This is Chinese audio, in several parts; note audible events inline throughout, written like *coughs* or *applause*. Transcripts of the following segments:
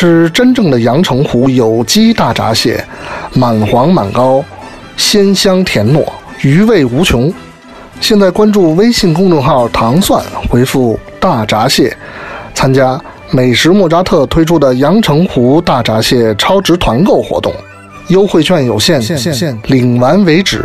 吃真正的阳澄湖有机大闸蟹，满黄满膏，鲜香甜糯，余味无穷。现在关注微信公众号“糖蒜”，回复“大闸蟹”，参加美食莫扎特推出的阳澄湖大闸蟹超值团购活动，优惠券有限，领完为止。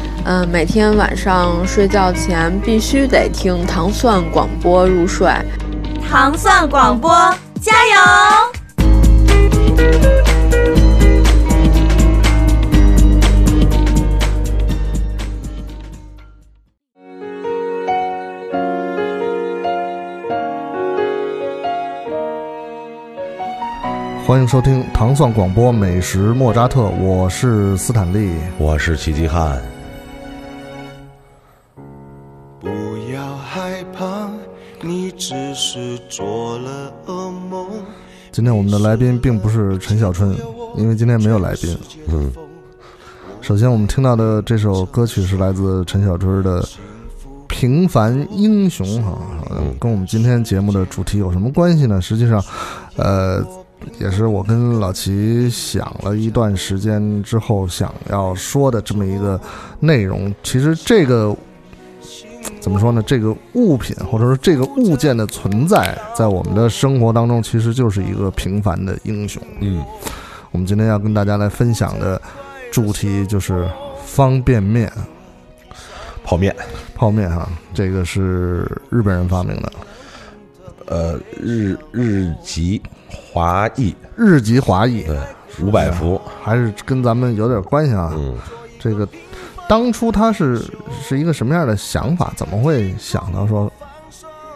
嗯，每天晚上睡觉前必须得听糖蒜广播入睡。糖蒜广播，加油！欢迎收听糖蒜广播美食莫扎特，我是斯坦利，我是齐齐汉。做了噩梦。今天我们的来宾并不是陈小春，因为今天没有来宾。嗯，首先我们听到的这首歌曲是来自陈小春的《平凡英雄》哈，跟我们今天节目的主题有什么关系呢？实际上，呃。也是我跟老齐想了一段时间之后想要说的这么一个内容。其实这个怎么说呢？这个物品或者说这个物件的存在，在我们的生活当中，其实就是一个平凡的英雄。嗯，我们今天要跟大家来分享的主题就是方便面、泡面、泡面哈，这个是日本人发明的。呃，日日籍华裔，日籍华裔，对，五百伏，还是跟咱们有点关系啊。嗯，这个当初他是是一个什么样的想法？怎么会想到说，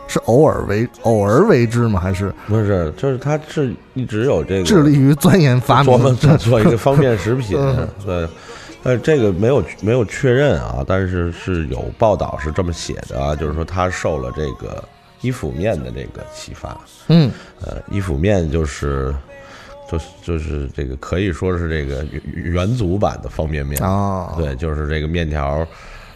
是偶尔为偶尔为之吗？还是不是？就是他是一直有这个致力于钻研发明，做做一个方便食品。对，但这个没有没有确认啊，但是是有报道是这么写的啊，就是说他受了这个。伊府面的这个启发，嗯，呃，伊府面就是，就是就是这个可以说是这个元祖版的方便面啊，对，就是这个面条，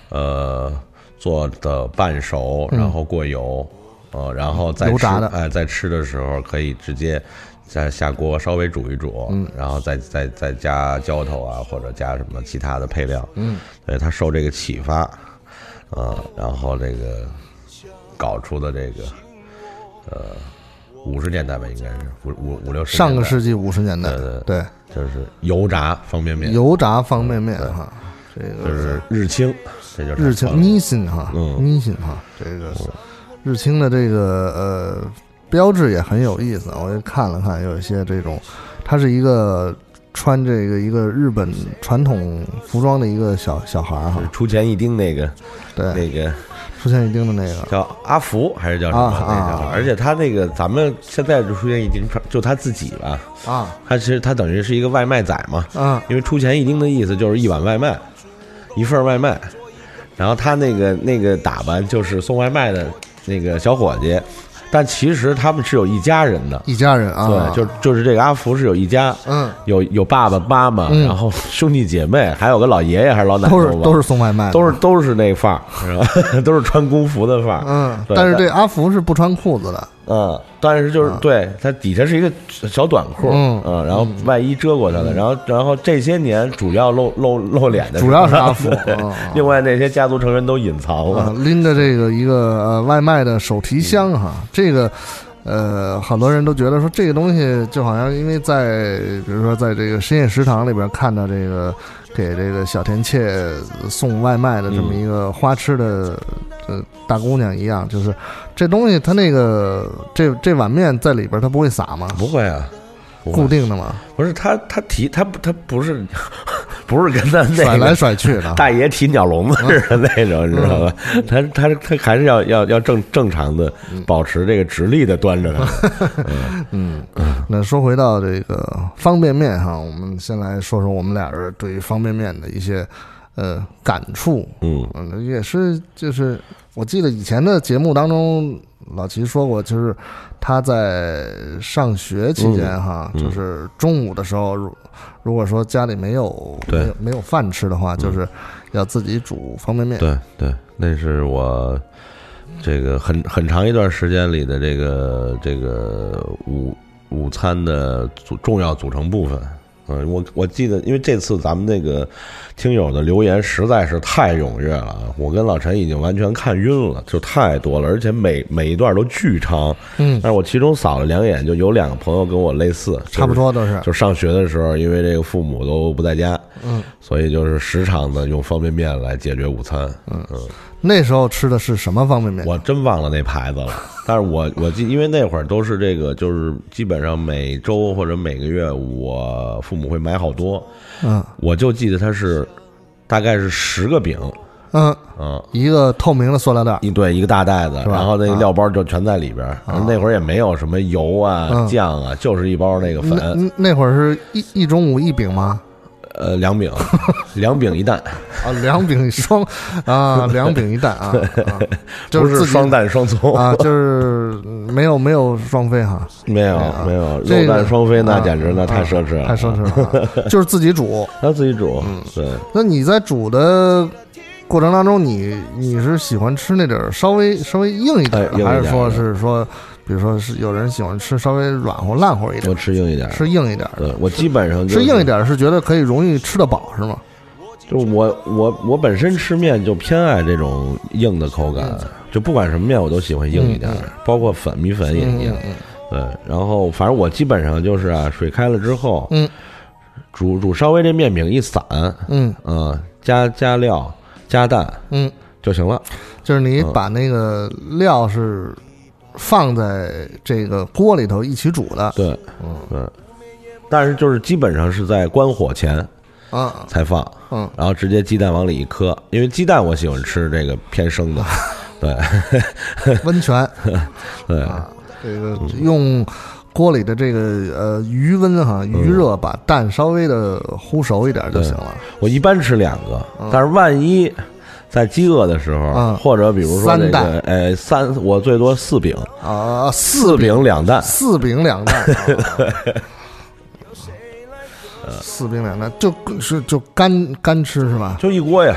呃，做的半熟，然后过油，呃，然后再吃，哎，在吃的时候可以直接再下锅稍微煮一煮，嗯，然后再再再加浇头啊，或者加什么其他的配料，嗯，对，他受这个启发，呃，然后这个。搞出的这个，呃，五十年代吧，应该是五五五六十上个世纪五十年代，对对对，就是油炸方便面，油炸方便面哈，这个就是日清，这就是日清尼辛哈，嗯，尼辛哈，这个日清的这个呃标志也很有意思，我也看了看，有一些这种，它是一个穿这个一个日本传统服装的一个小小孩哈，出钱一丁那个，对，那个。出现一丁的那个叫阿福还是叫什么？啊啊！而且他那个咱们现在就出现一丁，就他自己吧。啊，他其实他等于是一个外卖仔嘛。啊，因为出钱一丁的意思就是一碗外卖，一份外卖。然后他那个那个打扮就是送外卖的那个小伙计。但其实他们是有一家人的，一家人啊，对，就就是这个阿福是有一家，嗯，有有爸爸妈妈，然后兄弟姐妹，还有个老爷爷还是老奶奶，都是都是送外卖，都是都是那范儿，是吧？都是穿工服的范儿，嗯，但是这阿福是不穿裤子的，嗯，但是就是对它底下是一个小短裤，嗯。然后外衣遮过他的，然后然后这些年主要露露露脸的主要是阿福，*laughs* 另外那些家族成员都隐藏了，拎着这个一个呃外卖的手提箱哈。这个，呃，很多人都觉得说这个东西就好像因为在比如说在这个深夜食堂里边看到这个给这个小田切送外卖的这么一个花痴的呃大姑娘一样，就是这东西它那个这这碗面在里边它不会洒吗？不会啊，固定的吗？不是，他他提他他不是不是跟咱那甩来甩去的大爷提鸟笼子似的那种，你知道吧？他他他还是要要要正正常的保持这个直立的端着它。*laughs* 嗯，那说回到这个方便面哈，我们先来说说我们俩人对于方便面的一些呃感触。嗯嗯，也是就是我记得以前的节目当中，老齐说过，就是他在上学期间哈，嗯就是中午的时候，如如果说家里没有对没有没有饭吃的话，就是要自己煮方便面。对对，那是我这个很很长一段时间里的这个这个午午餐的组重要组成部分。嗯，我我记得，因为这次咱们那个听友的留言实在是太踊跃了，我跟老陈已经完全看晕了，就太多了，而且每每一段都巨长。嗯但是我其中扫了两眼，就有两个朋友跟我类似，差不多都是就上学的时候，因为这个父母都不在家，嗯，所以就是时常的用方便面来解决午餐。嗯嗯，那时候吃的是什么方便面？我真忘了那牌子了，*laughs* 但是我我记，因为那会儿都是这个，就是基本上每周或者每个月，我父母会买好多，嗯。我就记得它是大概是十个饼，嗯。嗯，一个透明的塑料袋，一对一个大袋子，然后那个啊料包就全在里边儿。然后那会儿也没有什么油啊、嗯。酱啊，就是一包那个粉，那那会儿是一一中午一饼吗？呃，两饼，*laughs* 两饼一蛋，啊，两饼双啊，*laughs* 两饼一蛋啊，啊 *laughs* 就不是双蛋双葱。啊，就是没有没有双飞哈，没有啊没有这个肉蛋双飞那啊简直那太啊奢侈了，太奢侈了啊，就是自己煮，他自己煮，嗯。对。那你在煮的过程当中，你你是喜欢吃那点儿稍微稍微硬一点的，还是说是说，比如说是有人喜欢吃稍微软和烂乎一点我？吃硬一点，吃硬一点我基本上就是吃硬一点是觉得可以容易吃得饱是吗？就我我我本身吃面就偏爱这种硬的口感，就不管什么面我都喜欢硬一点，嗯包括粉米粉也一样。嗯对，然后反正我基本上就是啊，水开了之后，嗯，煮煮稍微这面饼一散，嗯嗯，加加料加蛋嗯，就行了。就是你把那个料是放在这个锅里头一起煮的，对，嗯。对，但是就是基本上是在关火前啊，才放，嗯，然后直接鸡蛋往里一磕，因为鸡蛋我喜欢吃这个偏生的，*laughs* 对，*laughs* 温泉，*laughs* 对，这个用锅里的这个呃余温哈余热把蛋稍微的烀熟一点就行了。我一般吃两个，但是万一在饥饿的时候，嗯。或者比如说这个三蛋，呃，三我最多四饼，啊，四饼两蛋，四饼两蛋，啊 *laughs* 四饼两蛋。就是就干干吃是吧？就一锅呀。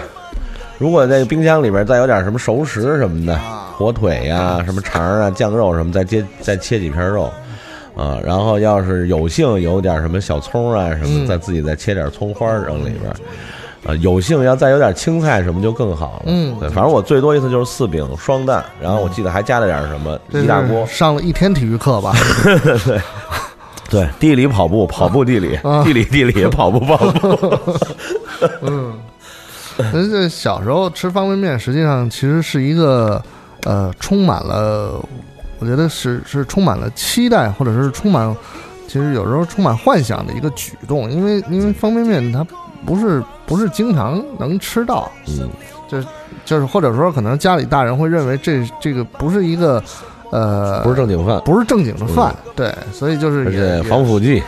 如果这个冰箱里边再有点什么熟食什么的，火腿呀、什么肠啊、酱肉什么，再切再切几片肉，啊，然后要是有幸有点什么小葱啊什么，嗯。再自己再切点葱花扔里边。啊，有幸要再有点青菜什么就更好了。嗯对，反正我最多一次就是四饼双蛋，然后我记得还加了点什么一大锅。上了一天体育课吧？对，对，地理跑步，跑步地理，啊地理地理，跑步跑步。*laughs* 嗯，*laughs* 那这小时候吃方便面，实际上其实是一个呃，充满了，我觉得是是充满了期待，或者是充满，其实有时候充满幻想的一个举动，因为因为方便面它不是不是经常能吃到，嗯，就就是或者说可能家里大人会认为这这个不是一个呃不是正经饭，不是正经的饭，对，所以就是而也且防腐剂，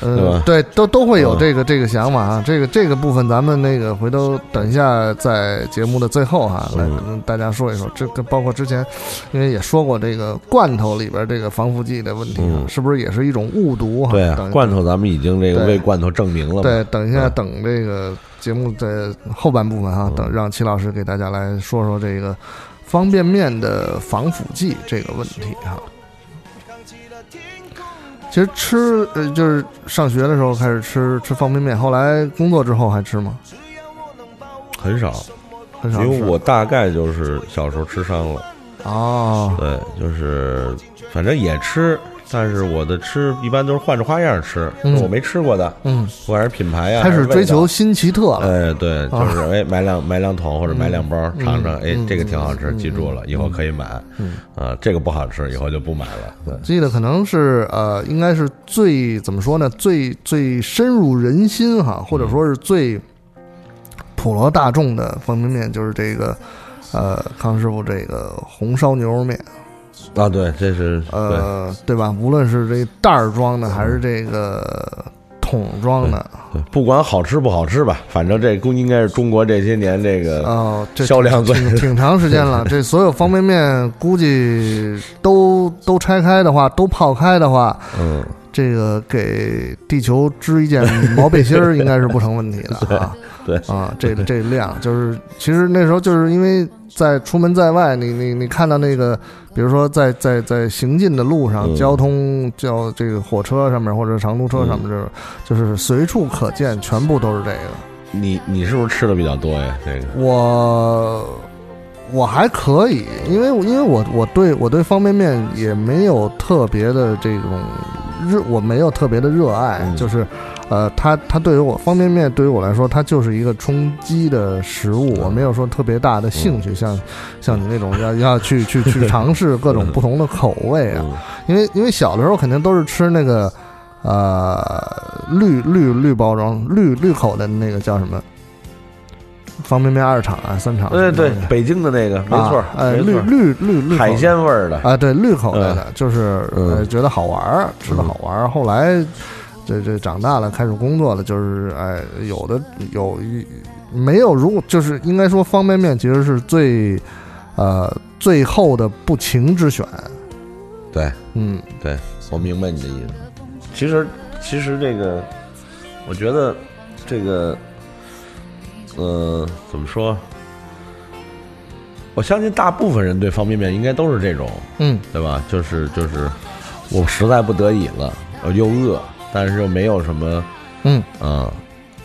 对呃吧，对，都都会有嗯这个、这个想法啊。这个这个部分，咱们那个回头等一下在节目的最后哈、来嗯跟大家说一说。这个包括之前，因为也说过这个罐头里边这个防腐剂的问题是不是也是一种误读哈？对啊，罐头咱们已经这个对为罐头证明了嘛。对，等一下，嗯等这个节目的后半部分哈、等让齐老师给大家来说说这个方便面的防腐剂这个问题哈、其实吃呃，就是上学的时候开始吃吃方便面，后来工作之后还吃吗？很少，很少吃因为我大概就是小时候吃伤了。哦，对，就是反正也吃，但是我的吃一般都是换着花样吃，嗯就是我没吃过的，嗯，不管是品牌呀，开始追求新奇特了。哎，对，就啊是哎，买两买两桶或者买两包嗯尝尝，哎嗯，这个挺好吃，嗯记住了，以后可以买。嗯啊，这个不好吃，以后就不买了。对，记得可能是呃，应该是最怎么说呢？最最深入人心哈，或者说是最普罗大众的方便面就是这个，呃，康师傅这个红烧牛肉面。啊，对，这是呃，对吧？无论是这袋儿装的还是这个桶装的，对，不管好吃不好吃吧，反正这应该是中国这些年这个哦，销量最挺长时间了。这所有方便面估计都都拆开的话，都泡开的话，嗯，这个给地球织一件毛背心儿应该是不成问题的啊。*laughs* *laughs* 对啊，这这量就是，其实那时候就是因为在出门在外，你你你看到那个。比如说，在在在行进的路上，交通叫这个火车上面或者长途车上面，就是就是随处可见，全部都是这个。你你是不是吃的比较多呀？这个我我还可以，因为因为我我对我对方便面也没有特别的这种热，我没有特别的热爱，就是。呃，它它对于我方便面对于我来说，它就是一个充饥的食物，我没有说特别大的兴趣，像像你那种要要去去去 *laughs* 尝试各种不同的口味啊，因为因为小的时候肯定都是吃那个呃绿绿绿包装绿绿口的那个叫什么方便面二厂啊三厂，对对，北京的那个没错，呃绿绿绿绿海鲜味儿的。啊，对绿口味的，就是呃觉得好玩儿，吃的好玩儿，后来。这这长大了，开始工作了，就是哎，有的有一没有，如果就是应该说方便面其实是最呃最后的不情之选。对，嗯，对，我明白你的意思。其实其实这个，我觉得这个，呃，怎么说？我相信大部分人对方便面应该都是这种，嗯，对吧？就是就是，我实在不得已了，我又饿。但是又没有什么，嗯啊，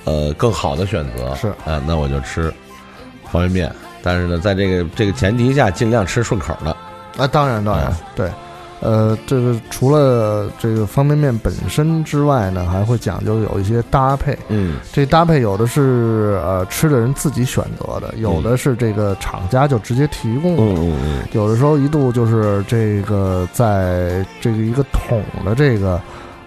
呃，更好的选择是啊，那我就吃方便面。但是呢，在这个这个前提下，尽量吃顺口的。啊，当然当然，对，呃，这个除了这个方便面本身之外呢，还会讲究有一些搭配。嗯，这搭配有的是呃吃的人自己选择的，有的是这个厂家就直接提供的。嗯嗯嗯。有的时候一度就是这个在这个一个桶的这个。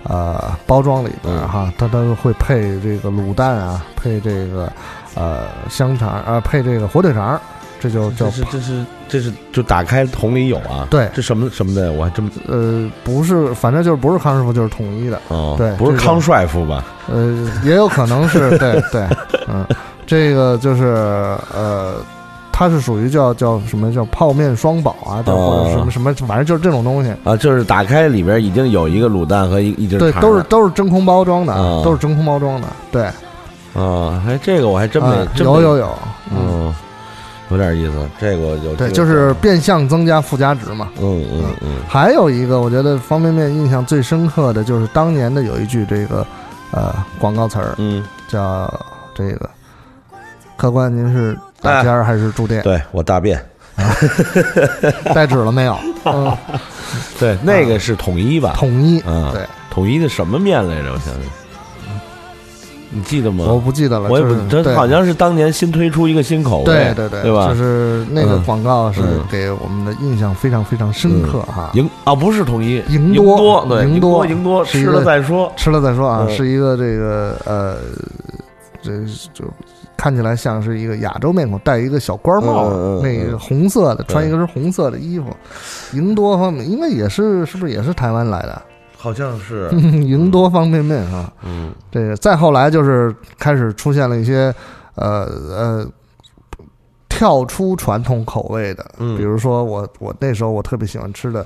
呃，包装里边哈，它它会配这个卤蛋啊，配这个呃香肠啊，配这个火腿肠，这就叫这是这是这是就打开桶里有啊？对，这什么什么的，我还真呃不是，反正就是不是康师傅就是统一的哦，对，不是康帅傅吧？呃，也有可能是对对，*laughs* 嗯，这个就是呃。它是属于叫叫什么叫泡面双宝啊，叫或者什么什么，反正就是这种东西啊。就是打开里边已经有一个卤蛋和一一只对，都是都是真空包装的，都是真空包装的。对，啊，哎，这个我还真没有有有，嗯，有点意思。这个有对，就是变相增加附加值嘛。嗯嗯嗯。还有一个，我觉得方便面印象最深刻的就是当年的有一句这个呃广告词儿，嗯，叫这个客官您是。大间还是住店？对我大便，*laughs* 带纸了没有？*laughs* 嗯，对，那个是统一吧？统一，嗯，对，统一的什么面来着？我想想，你记得吗？我不记得了。我也不，这好像是当年新推出一个新口味，对对对，对吧？就是那个广告是给我们的印象非常非常深刻哈。赢啊，不是统一，赢多，对，赢多，赢多，吃了再说，吃了再说啊，是一个这个呃，这就。看起来像是一个亚洲面孔，戴一个小官帽，那个红色的，穿一个是红色的衣服。赢多方面应该也是，是不是也是台湾来的？好像是。*laughs* 赢多方便面啊。嗯，这个再后来就是开始出现了一些呃呃跳出传统口味的，比如说我我那时候我特别喜欢吃的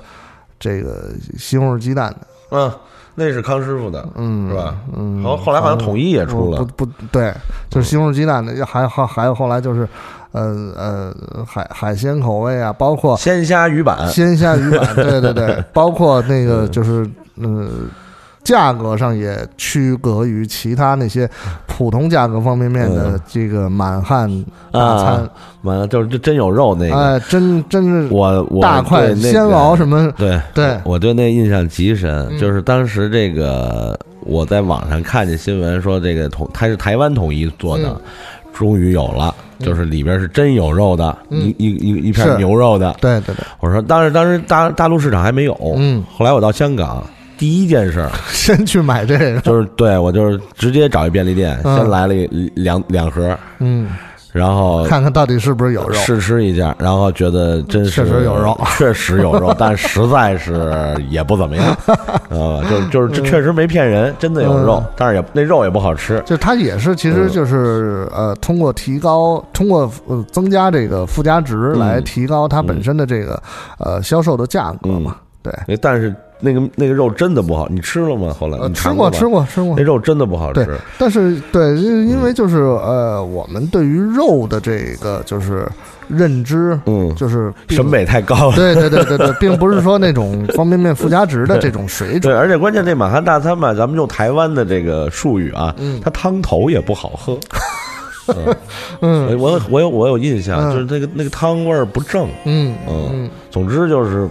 这个西红柿鸡蛋。的，嗯。那是康师傅的，嗯，是吧？嗯，后后来好像统一也出了，不不对，就是西红柿鸡蛋的，还还还有后来就是，呃呃海海鲜口味啊，包括鲜虾鱼板，鲜虾鱼板，对对对，*laughs* 包括那个就是嗯。价格上也区隔于其他那些普通价格方便面的这个满汉大餐，完了就是真有肉那个，哎，真真是我我大块鲜熬什么？对对，我对那印象极深，就是当时这个我在网上看见新闻说这个统它是台湾统一做的，终于有了，就是里边是真有肉的，一一一一片牛肉的，对对对。我说当时当时大大陆市场还没有，嗯，后来我到香港。第一件事，*laughs* 先去买这个，就是对我就是直接找一便利店，先来了两两盒，嗯，然后看看到底是不是有肉，试吃一下，然后觉得真是确实有肉，*laughs* 确实有肉，*laughs* 但实在是也不怎么样，啊，就就是这确实没骗人，真的有肉，但是也那肉也不好吃。就它也是，其实就是呃，通过提高，通过呃增加这个附加值来提高它本身的这个呃销售的价格嘛。对，但是。那个那个肉真的不好，你吃了吗？后来吃过吃过吃过，那肉真的不好吃。但是对，因为就是呃，我们对于肉的这个就是认知，嗯，就是审美太高了。对对对对对，*laughs* 并不是说那种方便面附加值的这种水准。对，而且关键这满汉大餐吧，咱们用台湾的这个术语啊，它汤头也不好喝。*laughs* 嗯，我我有我有印象，就是那个那个汤味儿不正。嗯嗯，总之就是。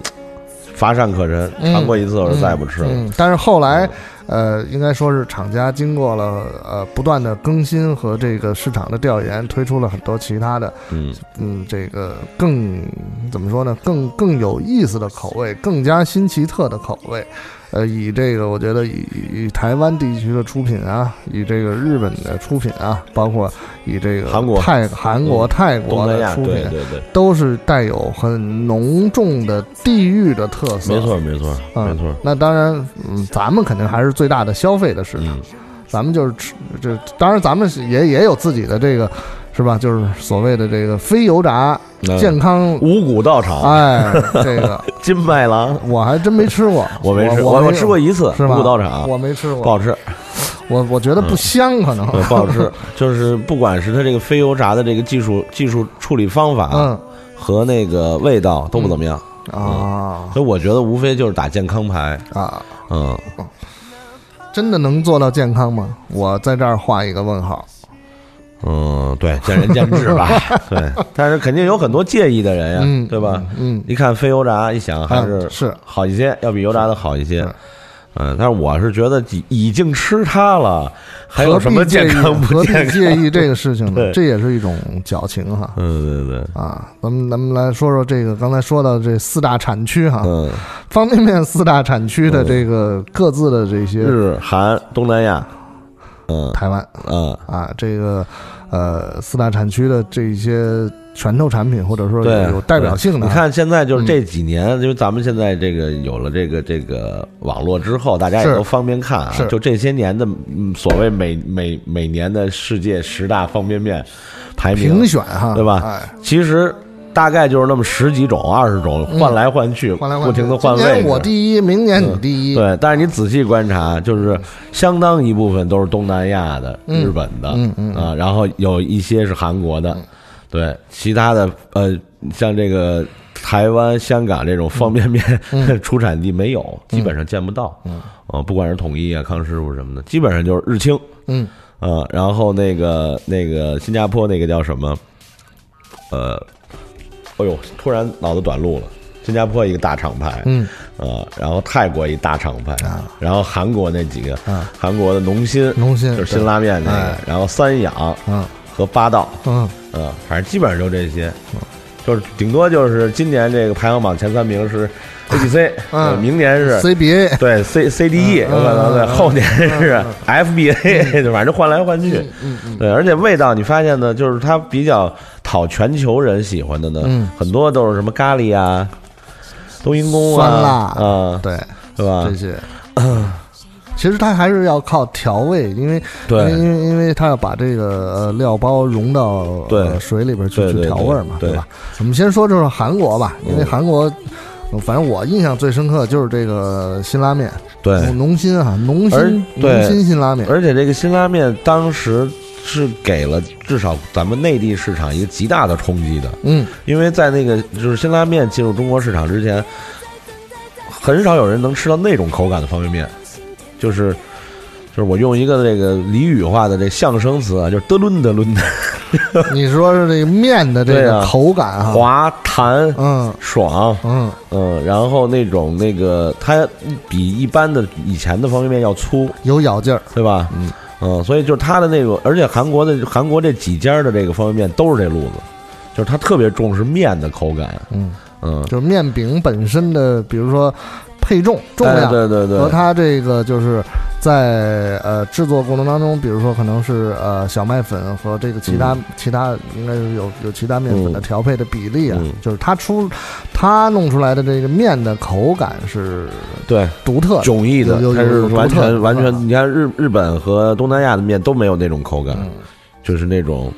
乏善可陈，尝过一次我就再也不吃了。但是后来，呃，应该说是厂家经过了呃不断的更新和这个市场的调研，推出了很多其他的，嗯嗯，这个更怎么说呢？更更有意思的口味，更加新奇特的口味。呃，以这个，我觉得以以台湾地区的出品啊，以这个日本的出品啊，包括以这个韩国、泰、韩国、泰国的出品，对对对，都是带有很浓重的地域的特色。没错，没错，没错。那当然，嗯，咱们肯定还是最大的消费的市场，咱们就是吃这。当然，咱们也也有自己的这个。是吧？就是所谓的这个非油炸健康五谷道场，哎，这个 *laughs* 金麦郎，我还真没吃过，我没吃，我我吃过一次是五谷道场，我没吃过，不好吃，我我觉得不香，可能不好吃，就是不管是它这个非油炸的这个技术技术处理方法，嗯，和那个味道都不怎么样啊，所以我觉得无非就是打健康牌啊，嗯，真的能做到健康吗？我在这儿画一个问号。嗯，对，见仁见智吧。*laughs* 对，但是肯定有很多介意的人呀，对吧？嗯，一看非油炸，一想还是是好一些，要比油炸的好一些。嗯，但是我是觉得已已经吃它了，还有什么健康不健康？介意这个事情呢？*laughs* 这也是一种矫情哈。嗯，对对啊，咱们咱们来说说这个刚才说到这四大产区哈。嗯，方便面四大产区的这个各自的这些日韩东南亚。嗯，台湾，嗯啊，这个，呃，四大产区的这些拳头产品，或者说有代表性的，你看现在就是这几年，因为咱们现在这个有了这个这个网络之后，大家也都方便看啊。就这些年的所谓每每每年的世界十大方便面排名评选哈，对吧？其实。大概就是那么十几种、二十种，换来换去，不停的换位。我第一，明年你第一。对，但是你仔细观察，就是相当一部分都是东南亚的、日本的，啊，然后有一些是韩国的，对，其他的呃，像这个台湾、香港这种方便面 *laughs* 出产地没有，基本上见不到。啊，不管是统一啊、康师傅什么的，基本上就是日清。嗯，啊，然后那个那个新加坡那个叫什么？呃。哎呦，突然脑子短路了。新加坡一个大厂牌，嗯，啊，然后泰国一大厂牌，然后韩国那几个，韩国的农心，农心就是辛拉面那个，然后三养，嗯，和八道，嗯，嗯，反正基本上就这些，就是顶多就是今年这个排行榜前三名是 A B C，嗯，明年是 C B A，对 C C D E 有可能对，后年是 F B A，*laughs* 反正换来换去，嗯嗯，对，而且味道你发现呢，就是它比较。讨全球人喜欢的呢，很多都是什么咖喱啊、冬阴功啊，酸辣啊，对，是吧？这些，*coughs* 其实它还是要靠调味，因为对，因为因为它要把这个料包融到水里边去去调味嘛，对。吧？我们先说就是韩国吧，因为韩国，反正我印象最深刻就是这个辛拉面，对，浓心啊，浓心浓心辛拉面，而且这个辛拉面当时。是给了至少咱们内地市场一个极大的冲击的，嗯，因为在那个就是辛拉面进入中国市场之前，很少有人能吃到那种口感的方便面，就是就是我用一个这个俚语化的这相声词啊，就是嘚伦嘚伦的。*laughs* 你说是这个面的这个口感啊，滑弹，嗯，爽，嗯。嗯，然后那种那个它比一般的以前的方便面要粗，有咬劲儿，对吧？嗯。嗯，所以就是它的那个，而且韩国的韩国这几家的这个方便面都是这路子，就是它特别重视面的口感，嗯。嗯，就是面饼本身的，比如说配重重量，对对对，和它这个就是在呃制作过程当中，比如说可能是呃小麦粉和这个其他、其他应该是有有其他面粉的调配的比例啊，就是它出它弄出来的这个面的口感是对。独特迥异的，它是完全完全，你看日日本和东南亚的面都没有那种口感，就是那种。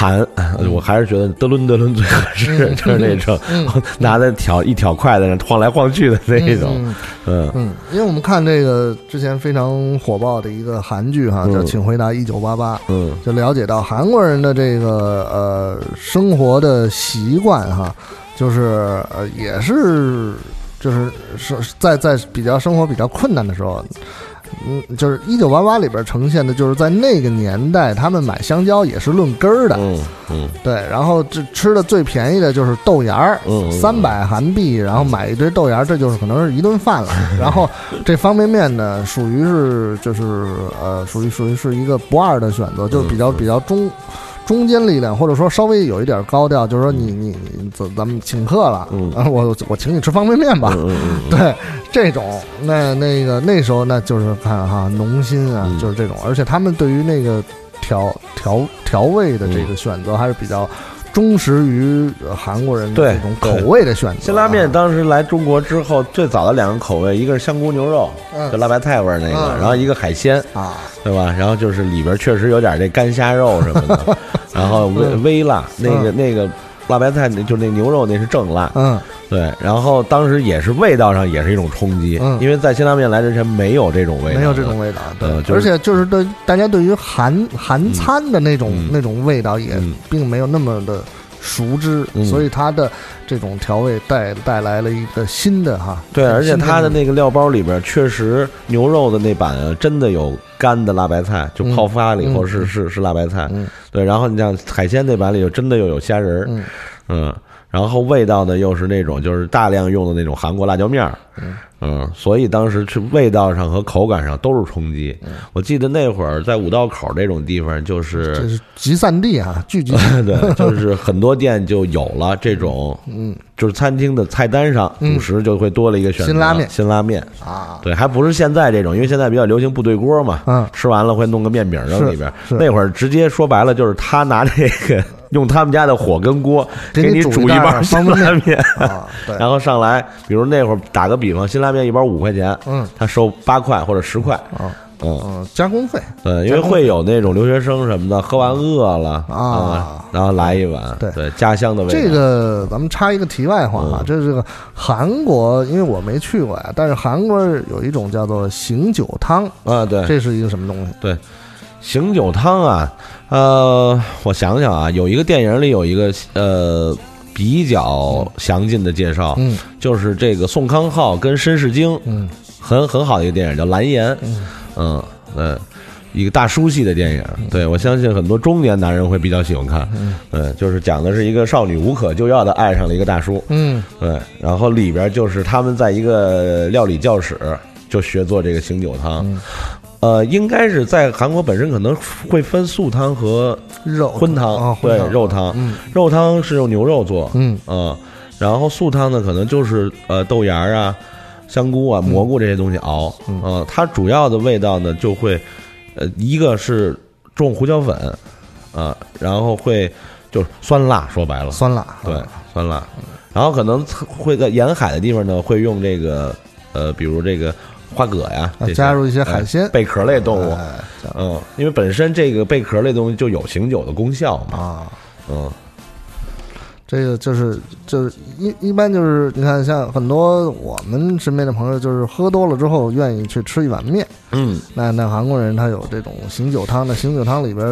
弹，我还是觉得德伦德伦最合适，*laughs* 就是那种 *laughs* 拿着挑一挑筷子上晃来晃去的那种。嗯。嗯，因为我们看这个之前非常火爆的一个韩剧哈，叫《请回答一九八八》，嗯，就了解到韩国人的这个呃生活的习惯哈，就是呃也是就是是在在比较生活比较困难的时候。嗯，就是一九八八里边呈现的，就是在那个年代，他们买香蕉也是论根儿的。嗯嗯，对，然后这吃的最便宜的就是豆芽儿，三百韩币，然后买一堆豆芽，这就是可能是一顿饭了。然后这方便面呢，属于是就是呃，属于属于是一个不二的选择，就是比较比较中。中间力量，或者说稍微有一点高调，就是说你你咱咱们请客了，嗯，我我请你吃方便面吧，*laughs* 对，这种那那个那时候那就是看哈浓心啊，就是这种，而且他们对于那个调调调味的这个选择还是比较。忠实于韩国人的这种口味的选择。辛拉面当时来中国之后，最早的两个口味，一个是香菇牛肉，就辣白菜味儿那个，然后一个海鲜啊，对吧？然后就是里边确实有点这干虾肉什么的，*laughs* 然后微微辣，那个那个辣白菜，就那牛肉那是正辣，嗯。对，然后当时也是味道上也是一种冲击，因为在辛拉面来之前没有这种味道，没有这种味道，对，而且就是对大家对于韩韩餐的那种那种味道也并没有那么的熟知，所以它的这种调味带带来了一个新的哈，对，而且它的那个料包里边确实牛肉的那版真的有干的辣白菜，就泡发了以后是是是辣白菜，对，然后你像海鲜那版里就真的又有虾仁儿，嗯。然后味道呢，又是那种就是大量用的那种韩国辣椒面儿，嗯，所以当时去味道上和口感上都是冲击。我记得那会儿在五道口这种地方，就是这是集散地啊，聚集。*laughs* 对，就是很多店就有了这种，嗯，就是餐厅的菜单上主食就会多了一个选择，辛拉面，辛拉面。啊，对，还不是现在这种，因为现在比较流行部队锅嘛，嗯，吃完了会弄个面饼扔里边，那会儿直接说白了就是他拿这个。用他们家的火跟锅给你煮一包辛拉面，对，然后上来，比如那会儿打个比方，辛拉面一包五块钱，嗯，他收八块或者十块，嗯。嗯，加工费，对，因为会有那种留学生什么的，喝完饿了啊，然后来一碗，对。对，家乡的味道。这个咱们插一个题外话啊，这是这个韩国，因为我没去过呀，但是韩国有一种叫做醒酒汤。啊，对，这是一个什么东西？对。醒酒汤啊，呃，我想想啊，有一个电影里有一个呃比较详尽的介绍，嗯，就是这个宋康昊跟申世京，嗯，很很好的一个电影叫《蓝颜》，嗯。嗯，一个大叔系的电影，对我相信很多中年男人会比较喜欢看，嗯，就是讲的是一个少女无可救药的爱上了一个大叔，嗯，对，然后里边就是他们在一个料理教室就学做这个醒酒汤。呃，应该是在韩国本身可能会分素汤和肉荤汤啊，对，肉汤，肉汤是用牛肉做，嗯。嗯，然后素汤呢，可能就是呃豆芽啊、香菇啊、蘑菇这些东西熬，嗯，它主要的味道呢就会，呃，一个是重胡椒粉，啊，然后会就是酸辣，说白了，酸辣，对，酸辣，然后可能会在沿海的地方呢会用这个，呃，比如这个。花蛤呀，加入一些海鲜、贝壳类动物，嗯，因为本身这个贝壳类东西就有醒酒的功效嘛，啊，嗯。这个就是就是一一般就是你看像很多我们身边的朋友就是喝多了之后愿意去吃一碗面，嗯，那那韩国人他有这种醒酒汤，那醒酒汤里边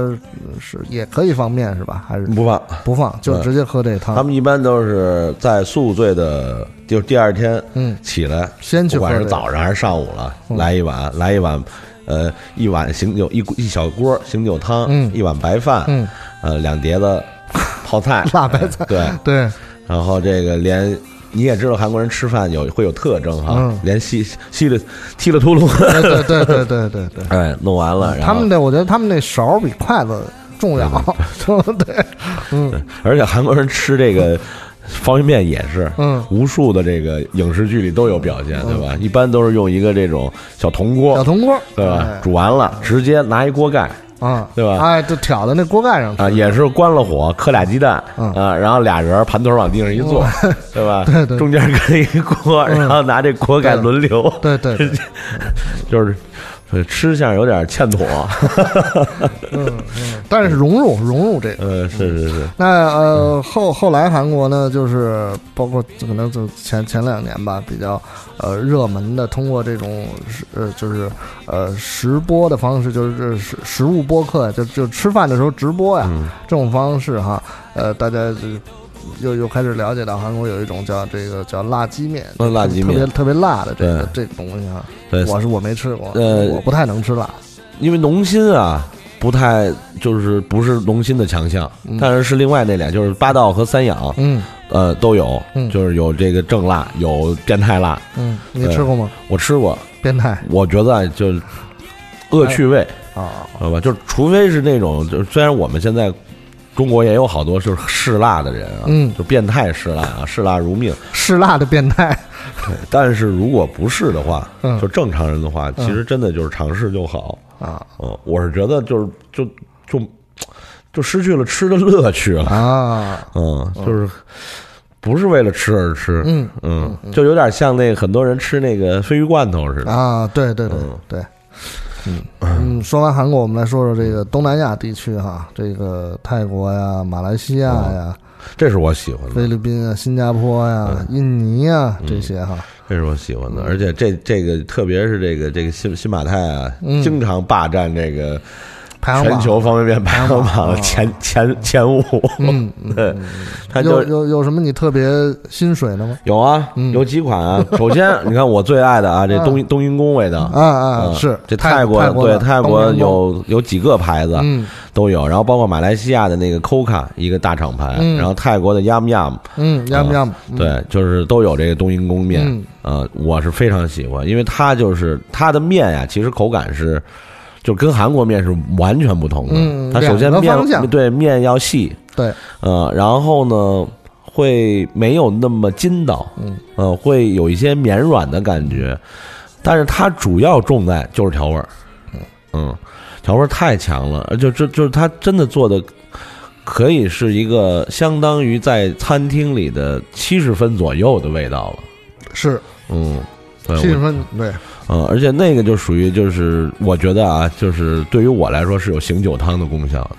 是也可以放面是吧？还是不放不放就直接喝这汤？他们一般都是在宿醉的，就第二天嗯起来先去，不管是早上还是上午了，来一碗来一碗，呃一碗醒酒一一小锅醒酒汤，嗯，一碗白饭，嗯，呃两碟子。*laughs* 泡菜、*laughs* 辣白菜，对。对，然后这个连你也知道韩国人吃饭有会有特征哈，连吸吸了踢了秃噜，对对对对对对，*laughs* 哎，弄完了，他们的我觉得他们那勺比筷子重要，对，*laughs* 嗯，而且韩国人吃这个方便面也是，嗯，无数的这个影视剧里都有表现，对吧？一般都是用一个这种小铜锅，小铜锅，对吧？煮完了直接拿一锅盖。啊，对吧？哎，就挑在那锅盖上啊，也是关了火，磕俩鸡蛋啊，然后俩人盘腿往地上一坐，对吧？*laughs* 对对，中间搁一锅，然后拿这锅盖轮流，对对，*laughs* 就是。吃相有点欠妥，*laughs* 嗯嗯，但是融入融入这个，呃，是是是。那呃后后来韩国呢，就是包括可能就前前两年吧，比较呃热门的，通过这种呃就是呃直播的方式，就是食食物播客，就就吃饭的时候直播呀，这种方式哈，呃大家就。又又开始了解到韩国有一种叫这个叫辣鸡面，辣鸡面特别特别辣的这个这个东西啊。对，我是我没吃过，呃，我不太能吃辣，因为农心啊不太就是不是农心的强项，但是是另外那俩就是八道和三养，嗯，呃都有，就是有这个正辣，有变态辣，嗯，你吃过吗？我吃过变态，我觉得就恶趣味啊，知道吧？就是除非是那种，就虽然我们现在。中国也有好多就是嗜辣的人啊，嗯，就变态嗜辣啊，嗜辣如命，嗜辣的变态。对，但是如果不是的话，就正常人的话，其实真的就是尝试就好。啊。嗯，我是觉得就是就就就失去了吃的乐趣了。啊。嗯，就是不是为了吃而吃，嗯。嗯，就有点像那很多人吃那个鲱鱼罐头似的。啊。对对对对。嗯嗯，说完韩国，我们来说说这个东南亚地区哈，这个泰国呀、马来西亚呀，这是我喜欢的。菲律宾啊、新加坡呀、印尼啊这些哈，这是我喜欢的。而且这这个，特别是这个这个新新马泰啊，经常霸占这个。全球方便面排行榜的前前前五，嗯，对，他有有有什么你特别心水的吗？有啊，有几款啊。首先，你看我最爱的啊，这冬冬阴功味道，啊啊，是这泰国对泰国有有几个牌子都有，然后包括马来西亚的那个 Coca 一个大厂牌，然后泰国的 Yum Yum，嗯，Yum Yum，对，就是都有这个冬阴功面，呃，我是非常喜欢，因为它就是它的面呀，其实口感是。就跟韩国面是完全不同的，它首先面对面要细，对，呃，然后呢会没有那么筋道，嗯，呃，会有一些绵软的感觉，但是它主要重在就是调味儿，嗯，调味儿太强了，就就就是它真的做的可以是一个相当于在餐厅里的七十分左右的味道了，是，嗯，七十分对。嗯，而且那个就属于就是，我觉得啊，就是对于我来说是有醒酒汤的功效的，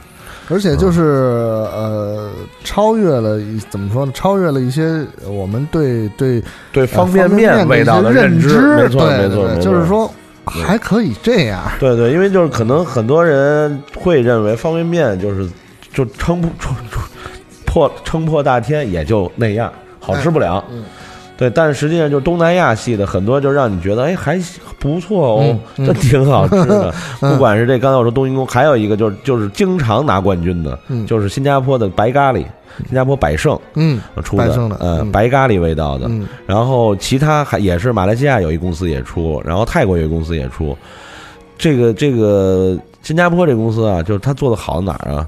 而且就是呃，超越了怎么说呢？超越了一些我们对对对方便面味道的认知，没错没错，就是说还可以这样。对对，因为就是可能很多人会认为方便面就是就撑不撑破撑破大天也就那样，好吃不了。嗯。对，但是实际上就是东南亚系的很多，就让你觉得哎还不错哦，这挺好吃的。*laughs* 不管是这刚才我说冬阴功，还有一个就是就是经常拿冠军的，就是新加坡的白咖喱，新加坡百盛嗯出的，呃白咖喱味道的。然后其他还也是马来西亚有一公司也出，然后泰国有一公司也出。这个这个新加坡这公司啊，就是它做的好哪儿啊？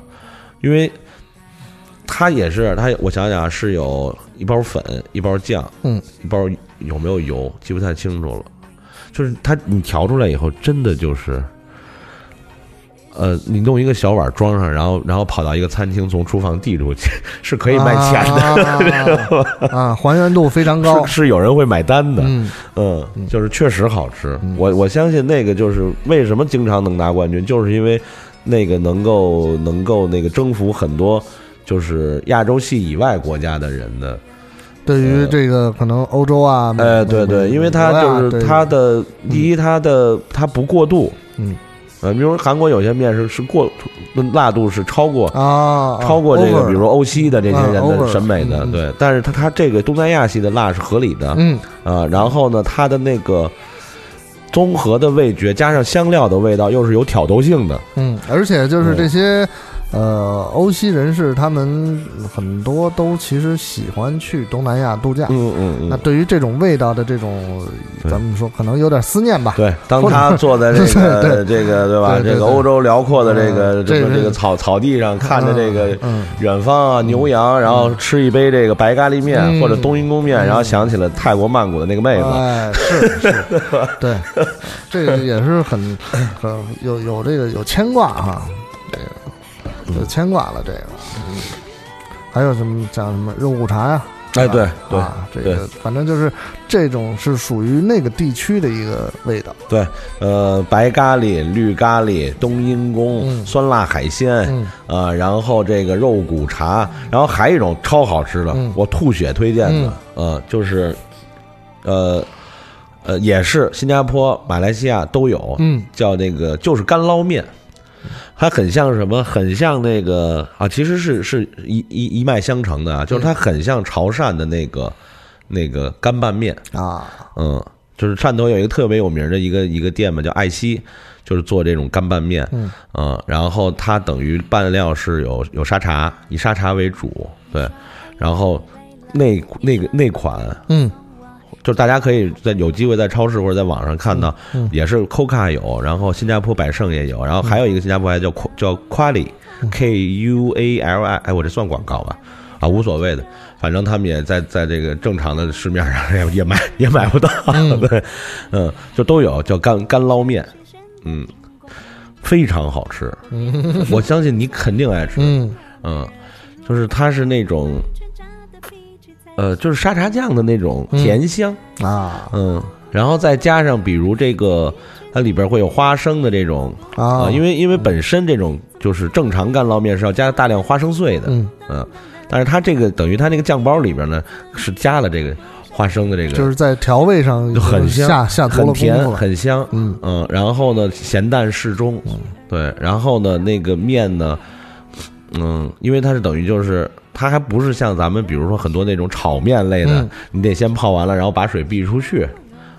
因为他也是他，我想想是有。一包粉，一包酱，嗯，一包有没有油，记不太清楚了。就是它，你调出来以后，真的就是，呃，你弄一个小碗装上，然后，然后跑到一个餐厅，从厨房递出去，*laughs* 是可以卖钱的，*laughs* 啊，还原度非常高，是有人会买单的，嗯，就是确实好吃。我我相信那个就是为什么经常能拿冠军，就是因为那个能够能够那个征服很多就是亚洲系以外国家的人的。对于这个可能欧洲啊，哎，对对，因为它就是它的第一，它的它不过度，嗯，呃，比如韩国有些面是是过辣度是超过啊，超过这个，比如欧西的这些人的审美的，对，但是它它这个东南亚系的辣是合理的，嗯。啊，然后呢，它的那个综合的味觉加上香料的味道又是有挑逗性的，嗯，而且就是这些。呃，欧西人士他们很多都其实喜欢去东南亚度假。嗯嗯嗯。那对于这种味道的这种，咱们说可能有点思念吧。对，当他坐在这 *laughs* 个这个对吧？这个欧洲辽阔的这个这个这个草草地上，看着这个远方啊牛羊，然后吃一杯这个白咖喱面或者冬阴功面，然后想起了泰国曼谷的那个妹子。哎，是是，*laughs* 对，这个也是很很有有这个有牵挂哈。有牵挂了，这个，嗯，还有什么像什么肉骨茶呀？哎，对对，这个反正就是这种是属于那个地区的一个味道。对，呃，白咖喱、绿咖喱、冬阴功、酸辣海鲜，呃，然后这个肉骨茶，然后还有一种超好吃的，我吐血推荐的，呃，就是，呃，呃，也是新加坡、马来西亚都有，嗯，叫那个就是干捞面。它很像什么？很像那个啊，其实是是一一一脉相承的啊，就是它很像潮汕的那个那个干拌面。啊，嗯，就是汕头有一个特别有名的一个一个店嘛，叫爱西，就是做这种干拌面，嗯，然后它等于拌料是有有沙茶，以沙茶为主，对，然后那那个那款，嗯。就大家可以在有机会在超市或者在网上看到，也是 Coca 有，然后新加坡百盛也有，然后还有一个新加坡还叫叫 Quali，K U A L I，哎，我这算广告吧？啊，无所谓的，反正他们也在在这个正常的市面上也也买也买不到，*laughs* 对，嗯，就都有叫干干捞面，嗯，非常好吃，我相信你肯定爱吃，嗯嗯，就是它是那种。呃，就是沙茶酱的那种甜香啊，嗯，然后再加上比如这个，它里边会有花生的这种啊，因为因为本身这种就是正常干捞面是要加大量花生碎的，嗯嗯，但是它这个等于它那个酱包里边呢是加了这个花生的这个，就是在调味上很下下很甜很香，嗯。嗯，然后呢咸淡适中，对，然后呢那个面呢，嗯，因为它是等于就是。它还不是像咱们，比如说很多那种炒面类的，你得先泡完了，然后把水避出去，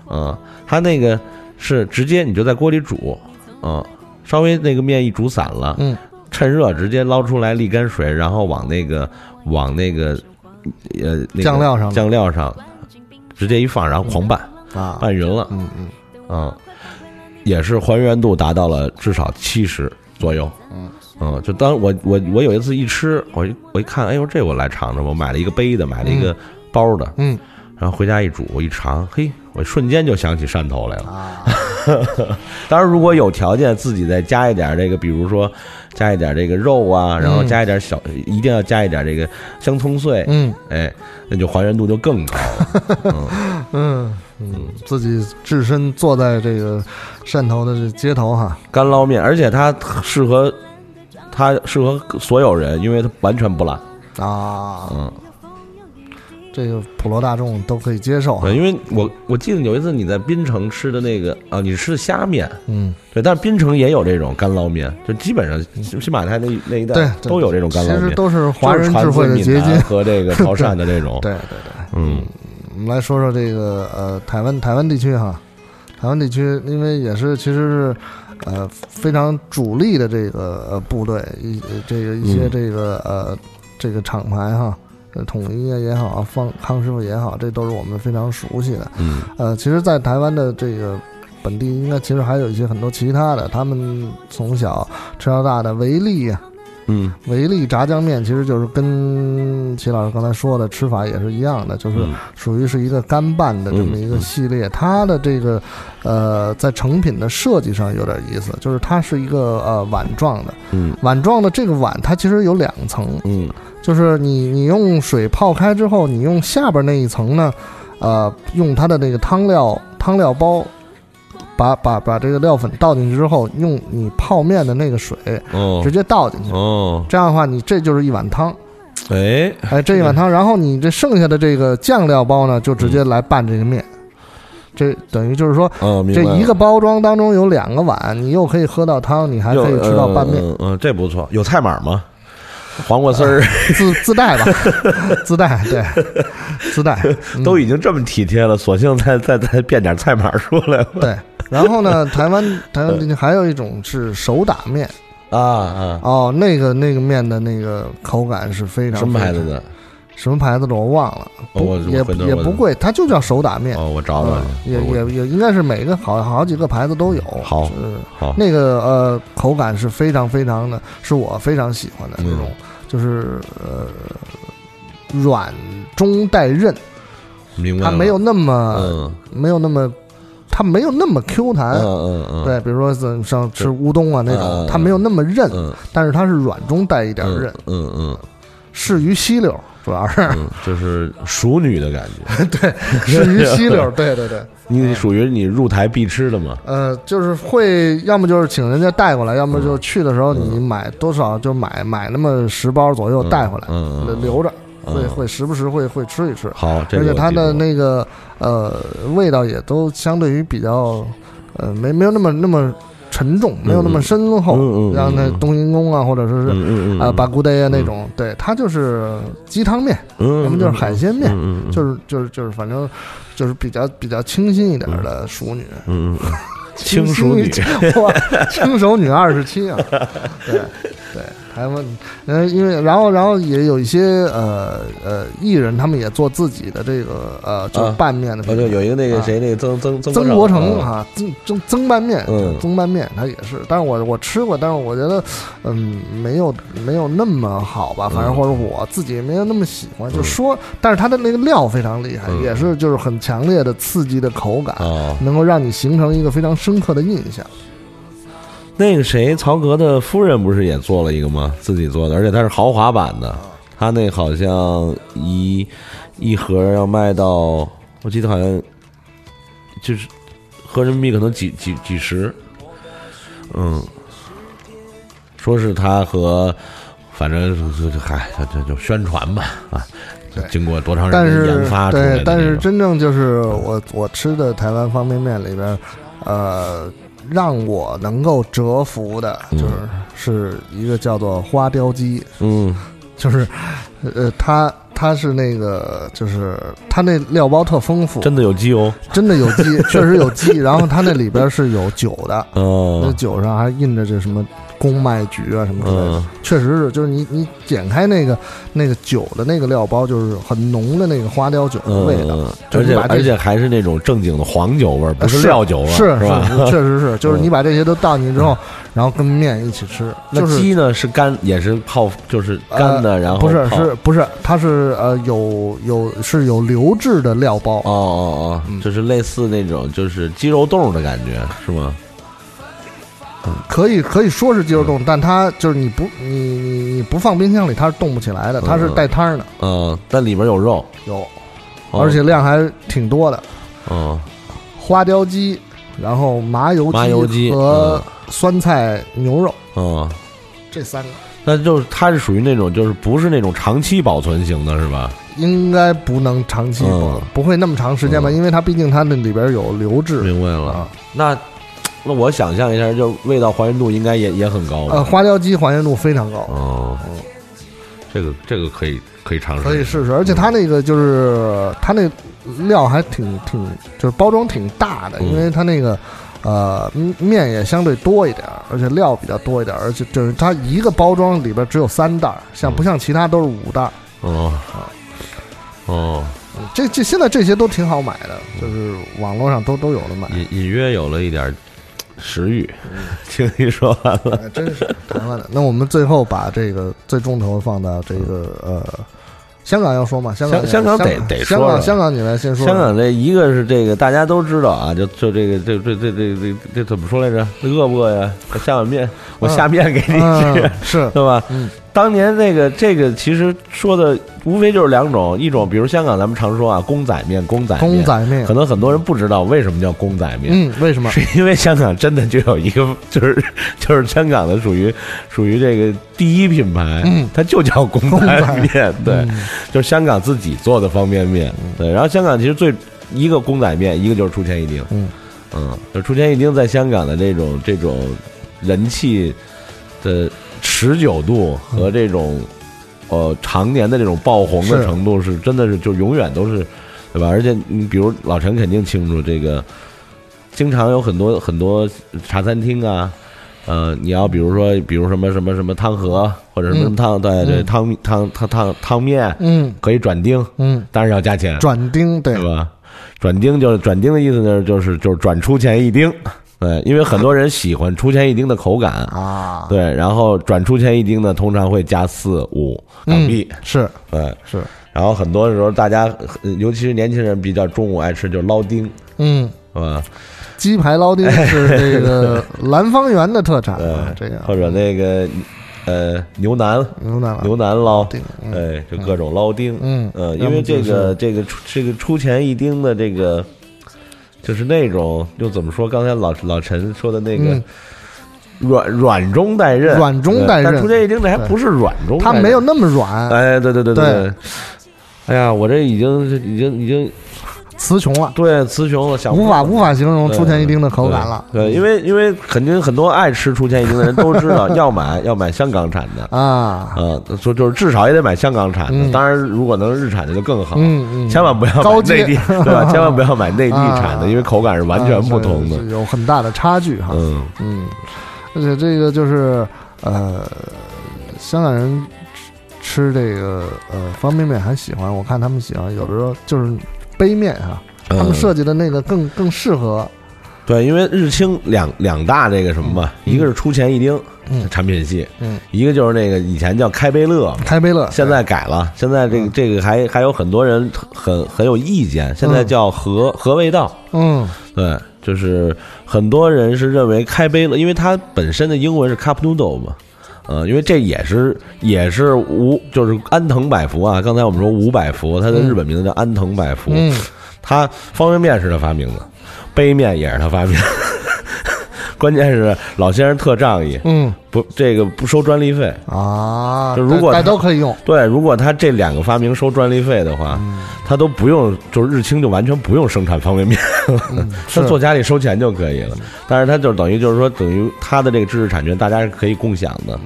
嗯，它那个是直接你就在锅里煮，嗯，稍微那个面一煮散了，嗯，趁热直接捞出来沥干水，然后往那个往那个呃酱料上酱料上直接一放，然后狂拌啊，拌匀了，嗯嗯。嗯，也是还原度达到了至少七十左右，嗯。嗯，就当我我我有一次一吃，我一我一看，哎呦，这我来尝尝。我买了一个杯的，买了一个包的，嗯，然后回家一煮我一尝，嘿，我瞬间就想起汕头来了。啊，*laughs* 当然如果有条件，自己再加一点这个，比如说加一点这个肉啊，然后加一点小，一定要加一点这个香葱碎，嗯，哎，那就还原度就更高了。*laughs* 嗯嗯，自己置身坐在这个汕头的这街头哈，干捞面，而且它适合。它适合所有人，因为它完全不辣啊，嗯，这个普罗大众都可以接受。对，因为我我记得有一次你在槟城吃的那个啊，你吃的虾面，嗯，对，但是槟城也有这种干捞面，就基本上新马泰那那一带都有这种干捞面，其实都是华人智慧的结晶。和这个潮汕的这种。*laughs* 对对对，嗯，我们来说说这个呃台湾台湾地区哈，台湾地区因为也是其实是。呃，非常主力的这个呃部队，一这个一些这个呃这个厂牌哈，统一也好，方康师傅也好，这都是我们非常熟悉的。嗯，呃，其实，在台湾的这个本地，应该其实还有一些很多其他的，他们从小吃到大的维力呀。嗯，维力炸酱面其实就是跟齐老师刚才说的吃法也是一样的，就是属于是一个干拌的这么一个系列。它的这个呃，在成品的设计上有点意思，就是它是一个呃碗状的。嗯，碗状的这个碗它其实有两层。嗯，就是你你用水泡开之后，你用下边那一层呢，呃，用它的那个汤料汤料包。把把把这个料粉倒进去之后，用你泡面的那个水，直接倒进去，哦，这样的话，你这就是一碗汤，哎哎，这一碗汤，然后你这剩下的这个酱料包呢，就直接来拌这个面，这等于就是说，这一个包装当中有两个碗，你又可以喝到汤，你还可以吃到拌面，嗯，这不错，有菜码吗？黄瓜丝儿自自带吧，自带对，自带，*laughs* 都已经这么体贴了，索性再再再变点菜码出来，对。然后呢，*laughs* 台湾台湾还有一种是手打面，啊啊哦，那个那个面的那个口感是非常什么牌子的？什么牌子的我忘了，不也也不贵，它就叫手打面。哦，我找找去，也也也应该是每个好好几个牌子都有。好，好，那个呃口感是非常非常的，是我非常喜欢的那种，就是呃软中带韧，明白？它没有那么没有那么。它没有那么 Q 弹，嗯嗯嗯，对，比如说像吃乌冬啊那种，它没有那么韧，但是它是软中带一点韧，嗯嗯，适于吸溜，主要是。就是熟女的感觉，*laughs* 对，适于吸溜，*laughs* 对对对，你属于你入台必吃的吗？呃，就是会，要么就是请人家带过来，要么就去的时候你买多少就买买那么十包左右带回来，留着。会会时不时会会吃一吃，好，而且它的那个呃味道也都相对于比较呃没没有那么那么沉重，没有那么深厚，像那冬阴功啊或者说是啊巴古代啊那种，对，它就是鸡汤面，要么就是海鲜面，就是就是就是反正就是比较比较清新一点的熟女，嗯嗯，*laughs* 清熟女，哇，轻熟女二十七啊，对对。台湾，嗯，因为然后然后也有一些呃呃艺人，他们也做自己的这个呃，就拌面的。哦，对，有一个那个谁，那个曾曾曾曾国成啊，曾曾曾拌面，嗯，曾拌面，他也是。但是我我吃过，但是我觉得，嗯，没有没有那么好吧，反正或者我自己没有那么喜欢。就说，但是它的那个料非常厉害，也是就是很强烈的刺激的口感，能够让你形成一个非常深刻的印象。那个谁，曹格的夫人不是也做了一个吗？自己做的，而且它是豪华版的。他那好像一一盒要卖到，我记得好像就是合人民币可能几几几十。嗯，说是他和反正嗨，就就宣传吧啊。经过多长时间研发出来对，但是真正就是我我吃的台湾方便面里边，呃。让我能够折服的，就是是一个叫做花雕鸡，嗯，就是，呃，它它是那个，就是它那料包特丰富，真的有鸡哦，真的有鸡，*laughs* 确实有鸡，然后它那里边是有酒的，那酒上还印着这什么。公卖局啊什么之类的，确实是，就是你你剪开那个那个酒的那个料包，就是很浓的那个花雕酒的味道，而且而且还是那种正经的黄酒味儿，不是料酒味儿，是是吧？确实是，就是你把这些都倒进去之后，然后跟面一起吃。那鸡呢是干也是泡，就是干的，然后不是是不是它是呃有有是有流质的料包哦哦哦，就是类似那种就是鸡肉冻的感觉是吗？可以可以说是鸡肉冻，但它就是你不你你你不放冰箱里，它是冻不起来的，它是带汤的。嗯，但里边有肉，有，而且量还挺多的。嗯，花雕鸡，然后麻油麻油鸡和酸菜牛肉。嗯，这三个，那就是它是属于那种就是不是那种长期保存型的，是吧？应该不能长期保，不会那么长时间吧？因为它毕竟它那里边有流质。明白了，那。那我想象一下，就味道还原度应该也也很高。呃，花椒鸡还原度非常高。哦，这个这个可以可以尝试，可以试试。而且它那个就是它那料还挺挺，就是包装挺大的，因为它那个呃面也相对多一点，而且料比较多一点，而且就是它一个包装里边只有三袋，像不像其他都是五袋？哦哦。这这现在这些都挺好买的，就是网络上都都有的买。隐隐约有了一点。食欲，听你说完了，真是谈完了。那我们最后把这个最重头放到这个呃，香港要说嘛？香港香港得得说。香港香港你来先说。香港这一个是这个大家都知道啊，就就这个这这这这这这怎么说来着？饿不饿呀？下碗面，我下面给你吃，是 *laughs* 对吧？嗯。当年那个这个其实说的无非就是两种，一种比如香港咱们常说啊公仔面，公仔面公仔面，可能很多人不知道为什么叫公仔面。嗯，为什么？*laughs* 是因为香港真的就有一个，就是 *laughs* 就是香港的属于属于这个第一品牌，嗯，它就叫公仔面，对，就是香港自己做的方便面，对。然后香港其实最一个公仔面，一个就是出前一丁，嗯嗯，就出前一丁在香港的这种这种人气的。持久度和这种，呃，常年的这种爆红的程度是真的是就永远都是，对吧？而且你比如老陈肯定清楚这个，经常有很多很多茶餐厅啊，呃，你要比如说，比如什么什么什么汤河或者什么什么汤，对对，汤汤汤汤汤面，嗯，可以转丁，嗯，当然要加钱。转丁对吧？转丁就是转丁的意思呢，就是就是转出钱一丁。对，因为很多人喜欢出钱一丁的口感 *laughs* 啊。对，然后转出钱一丁呢，通常会加四五港币。是，对，是。然后很多时候大家，尤其是年轻人比较中午爱吃，就是捞丁。嗯，是吧？鸡排捞丁是这个兰芳园的特产，*laughs* 这个或者那个呃牛腩，牛腩牛腩捞丁，哎，就各种捞丁。嗯呃，因为这个这个这个出钱一丁的这个。就是那种，又怎么说？刚才老老陈说的那个软软中带韧，软中带韧。但出现一丁，这还不是软中，它没有那么软。哎，对对对对。哎呀，我这已经已经已经词穷了。对，词穷了，想无法无法形容出前一丁的口感了。对，因为因为肯定很多爱吃出前一丁的人都知道，*laughs* 要买要买香港产的啊。嗯，说就是至少也得买香港产的。当然，如果能日产的就更好。嗯嗯。千万不要买内地，*laughs* 对吧？千万不要买内地产的，因为口感是完全不同的，有很大的差距哈。嗯嗯。而且这个就是呃，香港人。吃这个呃方便面还喜欢，我看他们喜欢，有的时候就是杯面啊，他们设计的那个更更适合。对，因为日清两两大这个什么嘛，一个是出前一丁产品系，嗯，一个就是那个以前叫开杯乐，开杯乐，现在改了，现在这个这个还还有很多人很很有意见，现在叫和和味道，嗯，对，就是很多人是认为开杯乐，因为它本身的英文是 cup noodle 嘛。呃，因为这也是也是五，就是安藤百福啊。刚才我们说五百福，它的日本名字叫安藤百福。嗯，它方便面是他发明的，杯面也是他发明。关键是老先生特仗义，嗯，不，这个不收专利费。啊。就如果大家都可以用，对，如果他这两个发明收专利费的话，他都不用，就是日清就完全不用生产方便面，*laughs* 他做家里收钱就可以了。但是他就等于就是说，等于他的这个知识产权大家是可以共享的，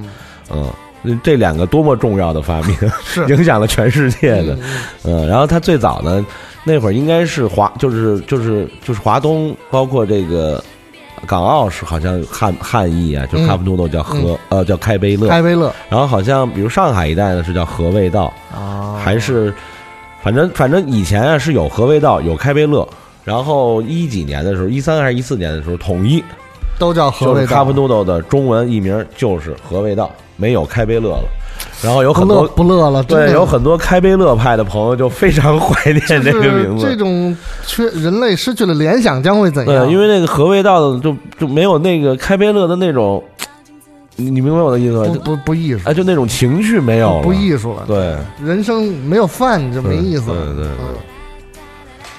嗯，这两个多么重要的发明，*laughs* 影响了全世界的，嗯。然后他最早呢，那会儿应该是华，就是就是就是华东，包括这个。港澳是好像汉汉译啊，就 cup noodle 叫和呃叫开杯乐，开杯乐。然后好像比如上海一带呢是叫和味道啊，还是反正反正以前啊是有和味道有开杯乐，然后一几年的时候一三还是一四年的时候统一都叫和味道，cup noodle 的中文译名就是和味道，没有开杯乐了。然后有很多不乐了，对，有很多开杯乐派的朋友就非常怀念这个名字。这种缺人类失去了联想将会怎样？对，因为那个和味道的就就没有那个开杯乐的那种，你你明白我的意思吗？不不不艺术，哎，就那种情绪没有了，不艺术了。对，人生没有饭就没意思了。对对。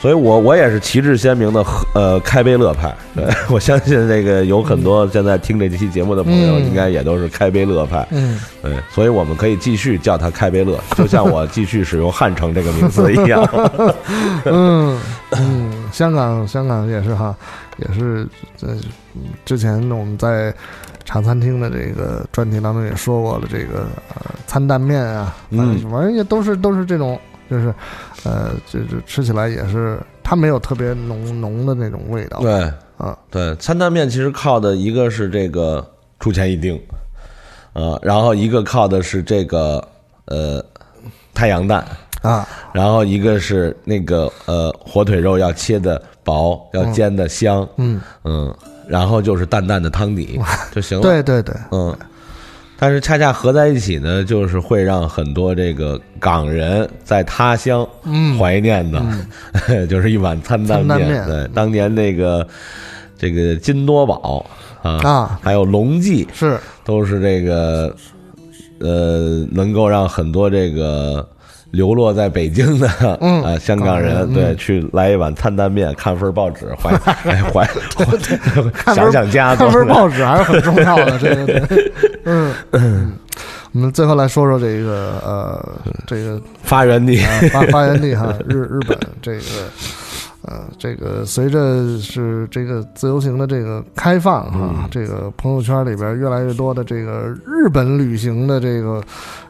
所以，我我也是旗帜鲜明的呃开杯乐派。对 *laughs* 我相信这个有很多现在听这期节目的朋友，应该也都是开杯乐派。嗯，对，所以我们可以继续叫他开杯乐，就像我继续使用汉城这个名字一样。*laughs* 嗯嗯，香港香港也是哈，也是在之前我们在茶餐厅的这个专题当中也说过了，这个呃餐蛋面啊，嗯，反正也都是都是这种。就是，呃，就是吃起来也是，它没有特别浓浓的那种味道。对，啊，对，餐蛋面其实靠的一个是这个出钱一丁，呃，然后一个靠的是这个呃太阳蛋啊，然后一个是那个呃火腿肉要切的薄，要煎的香，嗯嗯，然后就是淡淡的汤底就行了。对对对，嗯。但是恰恰合在一起呢，就是会让很多这个港人在他乡怀念的，*laughs* 就是一碗餐担面。对，当年那个这个金多宝啊，还有龙记是都是这个呃，能够让很多这个。流落在北京的啊，香港人对，去来一碗担担面，看份报纸，怀 *laughs* 怀怀想想家，看份报纸还是很重要的。这个，嗯嗯，我们最后来说说这个呃，这个发源地，发发源地哈，日日本这个呃，这个随着是这个自由行的这个开放嗯啊，这个朋友圈里边越来越多的这个日本旅行的这个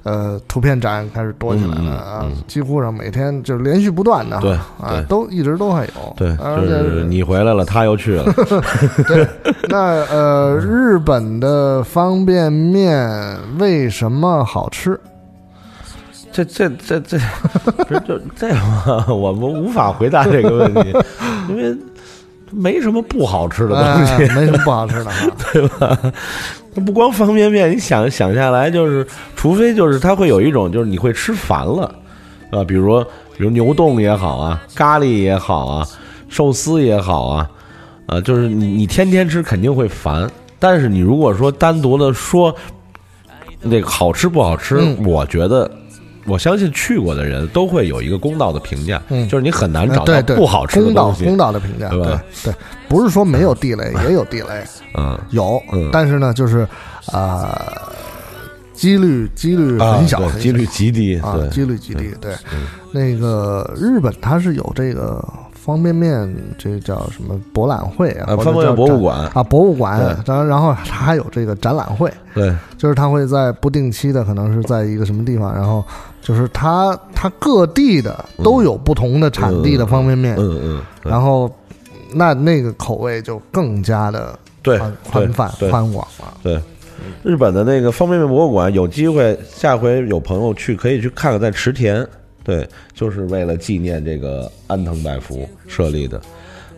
呃图片展开始多起来了啊，几乎上每天就是连续不断的，对啊，都一直都还有，对，而且就是你回来了，他又去了。*laughs* 对，那呃，日本的方便面为什么好吃？这这这这，不是就这吗？*laughs* 我们无法回答这个问题，因为没什么不好吃的东西，哎没什么不好吃的，对吧？它不光方便面，你想想下来，就是除非就是它会有一种，就是你会吃烦了，啊，比如说比如牛冻也好啊，咖喱也好啊，寿司也好啊，啊，就是你你天天吃肯定会烦，但是你如果说单独的说那个好吃不好吃，嗯我觉得。我相信去过的人都会有一个公道的评价，嗯。就是你很难找到不好吃的东西，公道的评价，对吧？对，不是说没有地雷，也有地雷，嗯，有嗯，但是呢，就是啊，几率几率啊很小，几率极低，啊对，，几率极低。对，嗯。那个日本它是有这个方便面，这叫什么博览会啊，啊方便面博物馆。啊，博物馆。然后然后它还有这个展览会，对，就是它会在不定期的，可能是在一个什么地方，然后就是它它各地的都有不同的产地的方便面，嗯嗯，嗯然后那那个口味就更加的对宽宽泛宽广了。对，日本的那个方便面博物馆，有机会下回有朋友去可以去看看，在池田，对，就是为了纪念这个安藤百福设立的。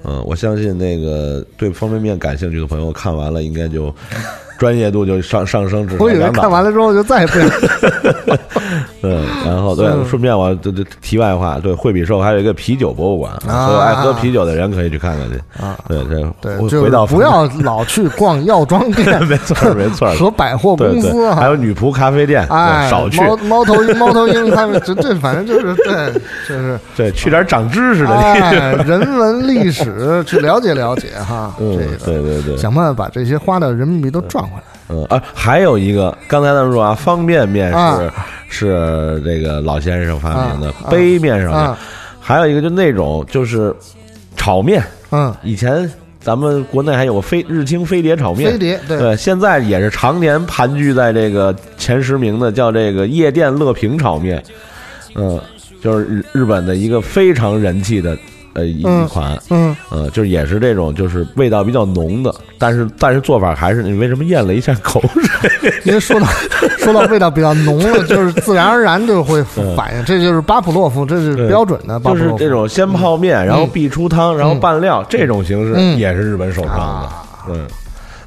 嗯，我相信那个对方便面感兴趣的朋友看完了，应该就专业度就上上升至少我以为两档看完了之后就再也不想 *laughs* 嗯，然后对，嗯。顺便我这这题外话，对，惠比寿还有一个啤酒博物馆，啊。所有爱喝啤酒的人可以去看看去。啊，对，这对，回到不要老去逛药妆店，*laughs* 没错没错，*laughs* 和百货对对公司啊，还有女仆咖啡店，哎，少去。猫猫头鹰猫头鹰他们这这反正就是对，*laughs* 就是。对，去点长知识的。哎，人文历史去了解了解哈，嗯这个对对对。想办法把这些花的人民币都赚回来。嗯啊，还有一个，刚才咱们说啊，方便面是、啊。是这个老先生发明的，杯面上面，啊。还有一个就那种就是炒面，嗯，以前咱们国内还有个飞日清飞碟炒面，飞碟对。对，现在也是常年盘踞在这个前十名的，叫这个夜店乐平炒面，嗯，就是日日本的一个非常人气的呃一款，嗯，呃，就是也是这种就是味道比较浓的，但是但是做法还是你为什么咽了一下口水？*laughs* 因为说到说到味道比较浓了，*laughs* 就是自然而然就会反应，这就是巴甫洛夫，这是标准的巴就是甫洛夫。这种先泡面，然后必出汤，然后拌料，这种形式嗯。也是日本首创的。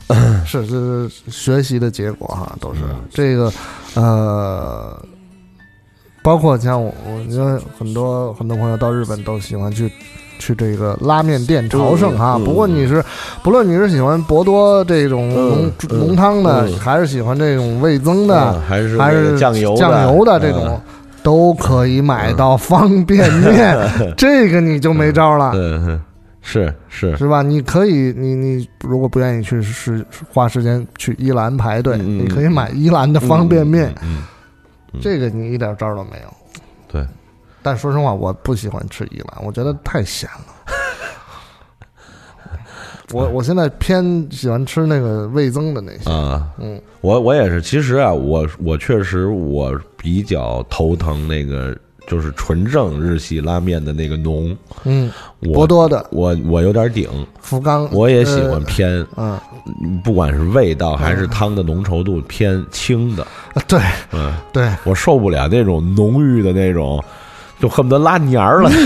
嗯，*coughs* 是这是学习的结果哈，都是。这个呃，包括像我，我觉得很多很多朋友到日本都喜欢去去这个拉面店朝圣哈。嗯嗯不过你是不论你是喜欢博多这种浓嗯浓汤的，嗯还是喜欢这种味增的嗯，还是还是酱油酱油的这种嗯。都可以买到方便面，这个你就没招了。嗯，是是是吧？你可以，你你如果不愿意去是花时间去伊兰排队，嗯你可以买伊兰的方便面，嗯，这个你一点招都没有。对，但说实话，我不喜欢吃伊兰，我觉得太咸了。*laughs* 我我现在偏喜欢吃那个味增的那些啊，嗯，我我也是，其实啊，我我确实我比较头疼那个。就是纯正日系拉面的那个浓，嗯，我博多的，我我有点顶，福冈，我也喜欢偏，嗯，不管是味道还是汤的浓稠度偏轻的，对，嗯，对，我受不了那种浓郁的那种，就恨不得拉黏儿了，腻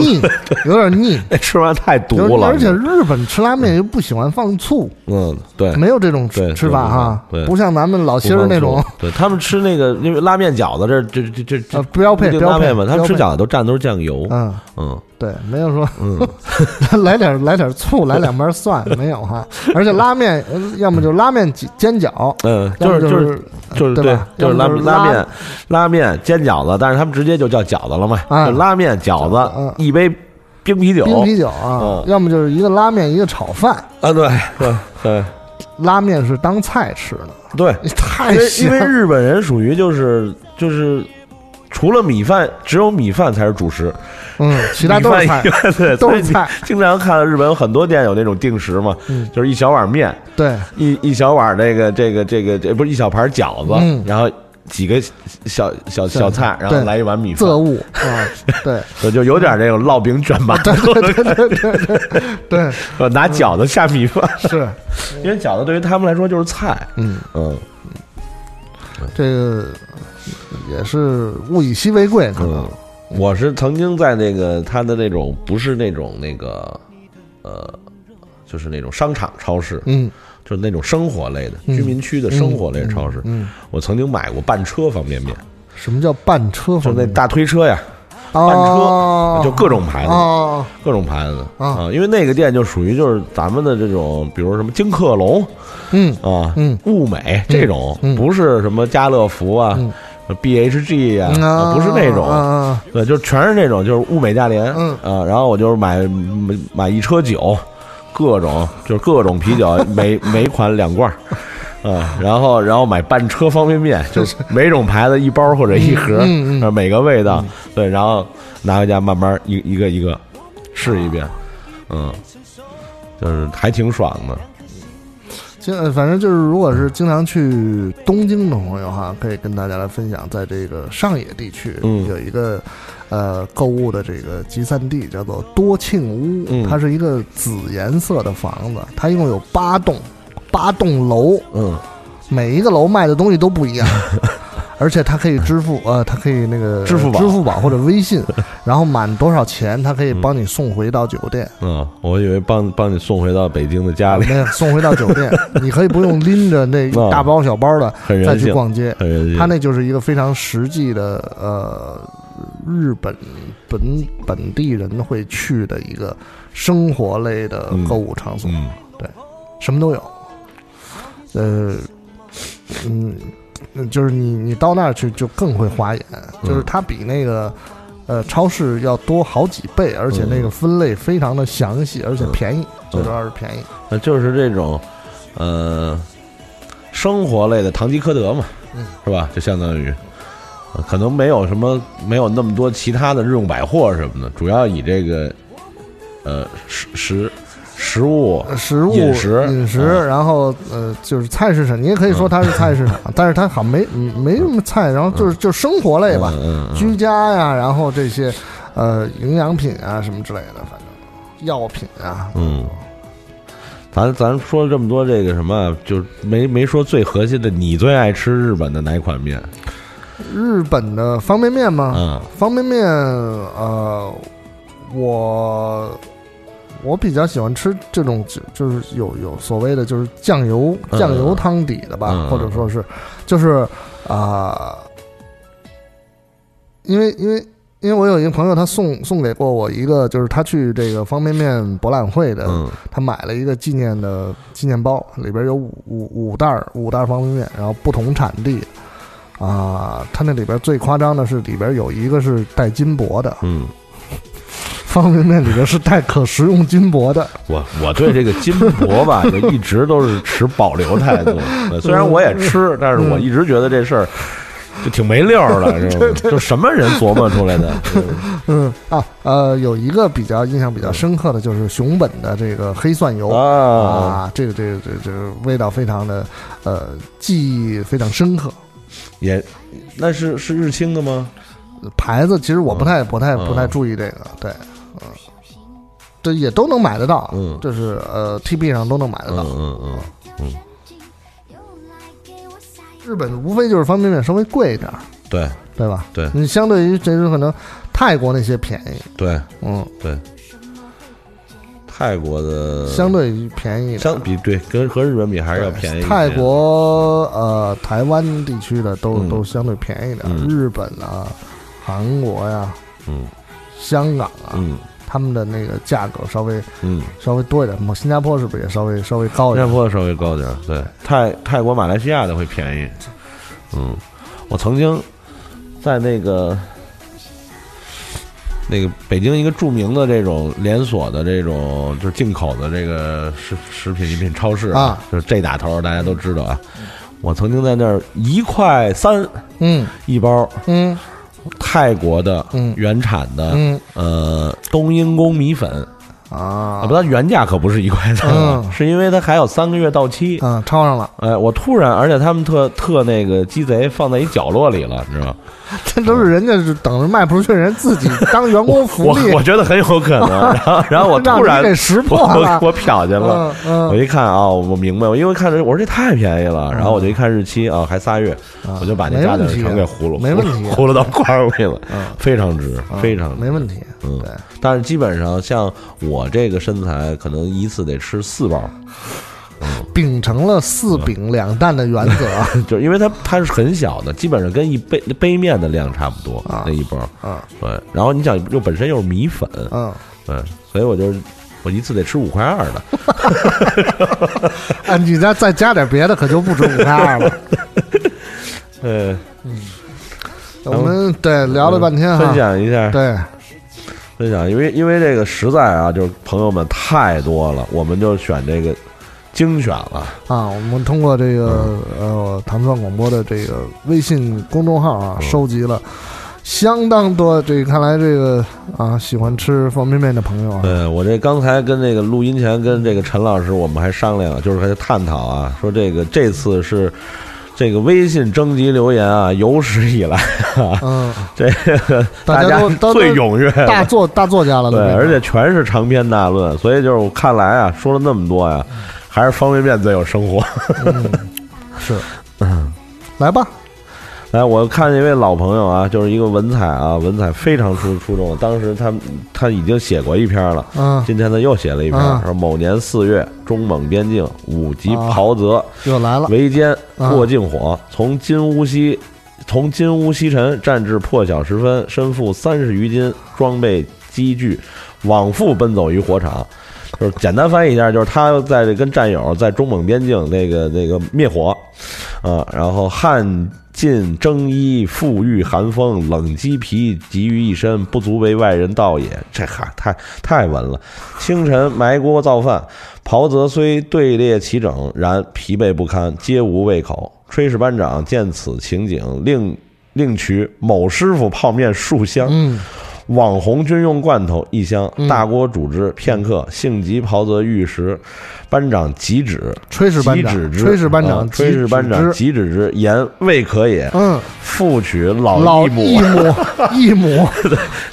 腻，有点腻，*laughs* 吃完太毒了。而且日本吃拉面又不喜欢放醋，嗯，对，没有这种吃吃法哈，对，不像咱们老心儿那种，对他们吃那个，因为拉面饺子这这这这这标配标配嘛，他们吃饺子都蘸都是酱油，嗯。嗯，对，没有说嗯。*laughs* 来点来点醋，*laughs* 来两瓣蒜，没有哈，而且拉面要么就拉面煎饺，嗯，就是就是就是对，就是拉拉面拉面煎饺子，但是他们直接就叫饺子了嘛，啊就拉面饺子一杯。冰啤酒，冰啤酒啊，要么就是一个拉面，一个炒饭啊，对对 *laughs* 对，拉面是当菜吃的，对，太因为日本人属于就是就是除了米饭，只有米饭才是主食。嗯，其他都是菜，对，*laughs* 都是菜。经常看到日本有很多店有那种定时嘛，就是一小碗面，对，一一小碗这个这个这个这不是一小盘饺子，然后几个小小小菜，然后来一碗米饭。色物 *laughs* 啊，对，就有点那种烙饼卷馒头，*laughs* 对对对对对对，拿饺子下米饭，是。因为饺子对于他们来说就是菜。嗯。嗯，这个也是物以稀为贵，可能。我是曾经在那个他的那种不是那种那个，呃，就是那种商场超市，嗯，就是那种生活类的居民区的生活类超市，嗯，我曾经买过半车方便面。什么叫半车？就那大推车呀，半车就各种牌子，各种牌子啊，因为那个店就属于就是咱们的这种，比如什么金客隆，嗯啊，嗯，物美这种，不是什么家乐福啊。B H G 啊，不是那种，对，就全是那种，就是物美价廉，啊，然后我就是买买一车酒，各种就是各种啤酒，每每款两罐，*laughs* 嗯，然后然后买半车方便面，就是。每种牌子一包或者一盒，嗯嗯每个味道，对，然后拿回家慢慢一一个一个试一遍，嗯，就是还挺爽的。经反正就是，如果是经常去东京的朋友哈，可以跟大家来分享，在这个上野地区有一个呃购物的这个集散地，叫做多庆屋，它是一个紫颜色的房子，它一共有八栋，八栋楼，嗯，每一个楼卖的东西都不一样。*laughs* 而且它可以支付，呃，它可以那个支付宝、支付宝或者微信，*laughs* 然后满多少钱，它可以帮你送回到酒店。嗯，我以为帮帮你送回到北京的家里。没有，送回到酒店，*laughs* 你可以不用拎着那大包小包的再去逛街。它那就是一个非常实际的，呃，日本本本地人会去的一个生活类的购物场所。对，什么都有。呃，嗯。嗯，就是你，你到那儿去就更会花眼，就是它比那个，呃，超市要多好几倍，而且那个分类非常的详细，而且便宜，最主要是便宜。那就是这种，呃，生活类的堂吉诃德嘛，是吧？就相当于，可能没有什么，没有那么多其他的日用百货什么的，主要以这个，呃，食食。食物、食物、饮食、饮食，然后呃，就是菜市场，你也可以说它是菜市场，但是它好像没没什么菜，然后就是就生活类吧，居家呀，然后这些呃营养品啊什么之类的，反正药品啊，嗯，咱咱说了这么多这个什么，就没没说最核心的，你最爱吃日本的哪款面？日本的方便面吗？嗯，方便面，呃，我。我比较喜欢吃这种，就是有有所谓的，就是酱油酱油汤底的吧，或者说是，就是啊，因为因为因为我有一个朋友，他送送给过我一个，就是他去这个方便面博览会的，他买了一个纪念的纪念包，里边有五五五袋五袋方便面，然后不同产地啊，他那里边最夸张的是里边有一个是带金箔的，嗯。方便面里边是带可食用金箔的。*laughs* 我我对这个金箔吧，*laughs* 就一直都是持保留态度。*laughs* 虽然我也吃，但是我一直觉得这事儿就挺没溜儿的，就什么人琢磨出来的？嗯啊呃，有一个比较印象比较深刻的就是熊本的这个黑蒜油啊，这个这个这个这个味道非常的呃记忆非常深刻。也那是是日清的吗？牌子其实我不太不太不太注意这个，对。嗯，这也都能买得到，嗯，就是呃，T B 上都能买得到，嗯嗯嗯。日本无非就是方便面稍微贵一点，对对吧？对，你相对于这是可能泰国那些便宜，对，嗯对。泰国的相对便宜，相比对跟和日本比还是要便宜。泰国呃，台湾地区的都都相对便宜点，日本啊，韩国呀，嗯。香港啊，嗯，他们的那个价格稍微，嗯，稍微多一点。么新加坡是不是也稍微稍微高一点？新加坡稍微高点，对。泰泰国、马来西亚的会便宜。嗯，我曾经在那个那个北京一个著名的这种连锁的这种就是进口的这个食食品饮品超市啊，就是这打头，大家都知道啊。我曾经在那儿一块三，嗯，一包，嗯。泰国的原产的嗯呃冬阴功米粉。啊，不，它原价可不是一块三，是因为它还有三个月到期，嗯，超上了。哎，我突然，而且他们特特那个鸡贼放在一角落里了，你知道吗？*laughs* 这都是人家是等着卖不出去，人自己当员工福利。我我觉得很有可能。*laughs* 然后，然后我突然给识破了，我瞟见了，我一看啊，我明白，我因为看着我说这太便宜了，然后我就一看日期啊，还仨月，我就把那价钱全给糊了，没问题，糊了到罐里了，非常值，非常没问题。嗯，但是基本上像我这个身材，可能一次得吃四包。秉承了四饼两蛋的原则，*laughs* 就是因为它它是很小的，基本上跟一杯杯面的量差不多那一包。嗯，对。然后你想又本身又是米粉，嗯，对，所以我就我一次得吃五块二的。啊，*laughs* 你再再加点别的，可就不止五块二了。*laughs* 嗯嗯，我们对聊了半天，分享一下，对，分享，因为因为这个实在啊，就是朋友们太多了，我们就选这个。精选了啊！我们通过这个呃唐蒜广播的这个微信公众号啊，收集了相当多。这看来这个啊，喜欢吃方便面的朋友啊，对我这刚才跟这个录音前跟这个陈老师，我们还商量，就是还探讨啊，说这个这次是这个微信征集留言啊，有史以来啊，嗯，这个大家最踊跃，大作大作家了，对，而且全是长篇大论，所以就是我看来啊，说了那么多呀。还是方便面最有生活，*laughs* 是，嗯，来吧，来，我看一位老朋友啊，就是一个文采啊，文采非常出出众。当时他他已经写过一篇了，嗯，今天他又写了一篇，说某年四月，中蒙边境五级袍泽又来了，围歼过境火，从金乌西从金乌西沉战至破晓时分，身负三十余斤装备机具，往复奔走于火场。就是简单翻译一下，就是他在这跟战友在中蒙边境那个那个灭火，啊，然后汉尽征衣，富裕寒风，冷鸡皮集于一身，不足为外人道也。这哈太太文了。清晨埋锅造饭，袍泽虽队列齐整，然疲惫不堪，皆无胃口。炊事班长见此情景，令另取某师傅泡面数箱。网红军用罐头一箱，大锅煮汁片刻，性急袍泽欲食。班长即止，炊事班长，炊事班长，炊事班长急止之，言未可也。嗯，复取老一母，一母，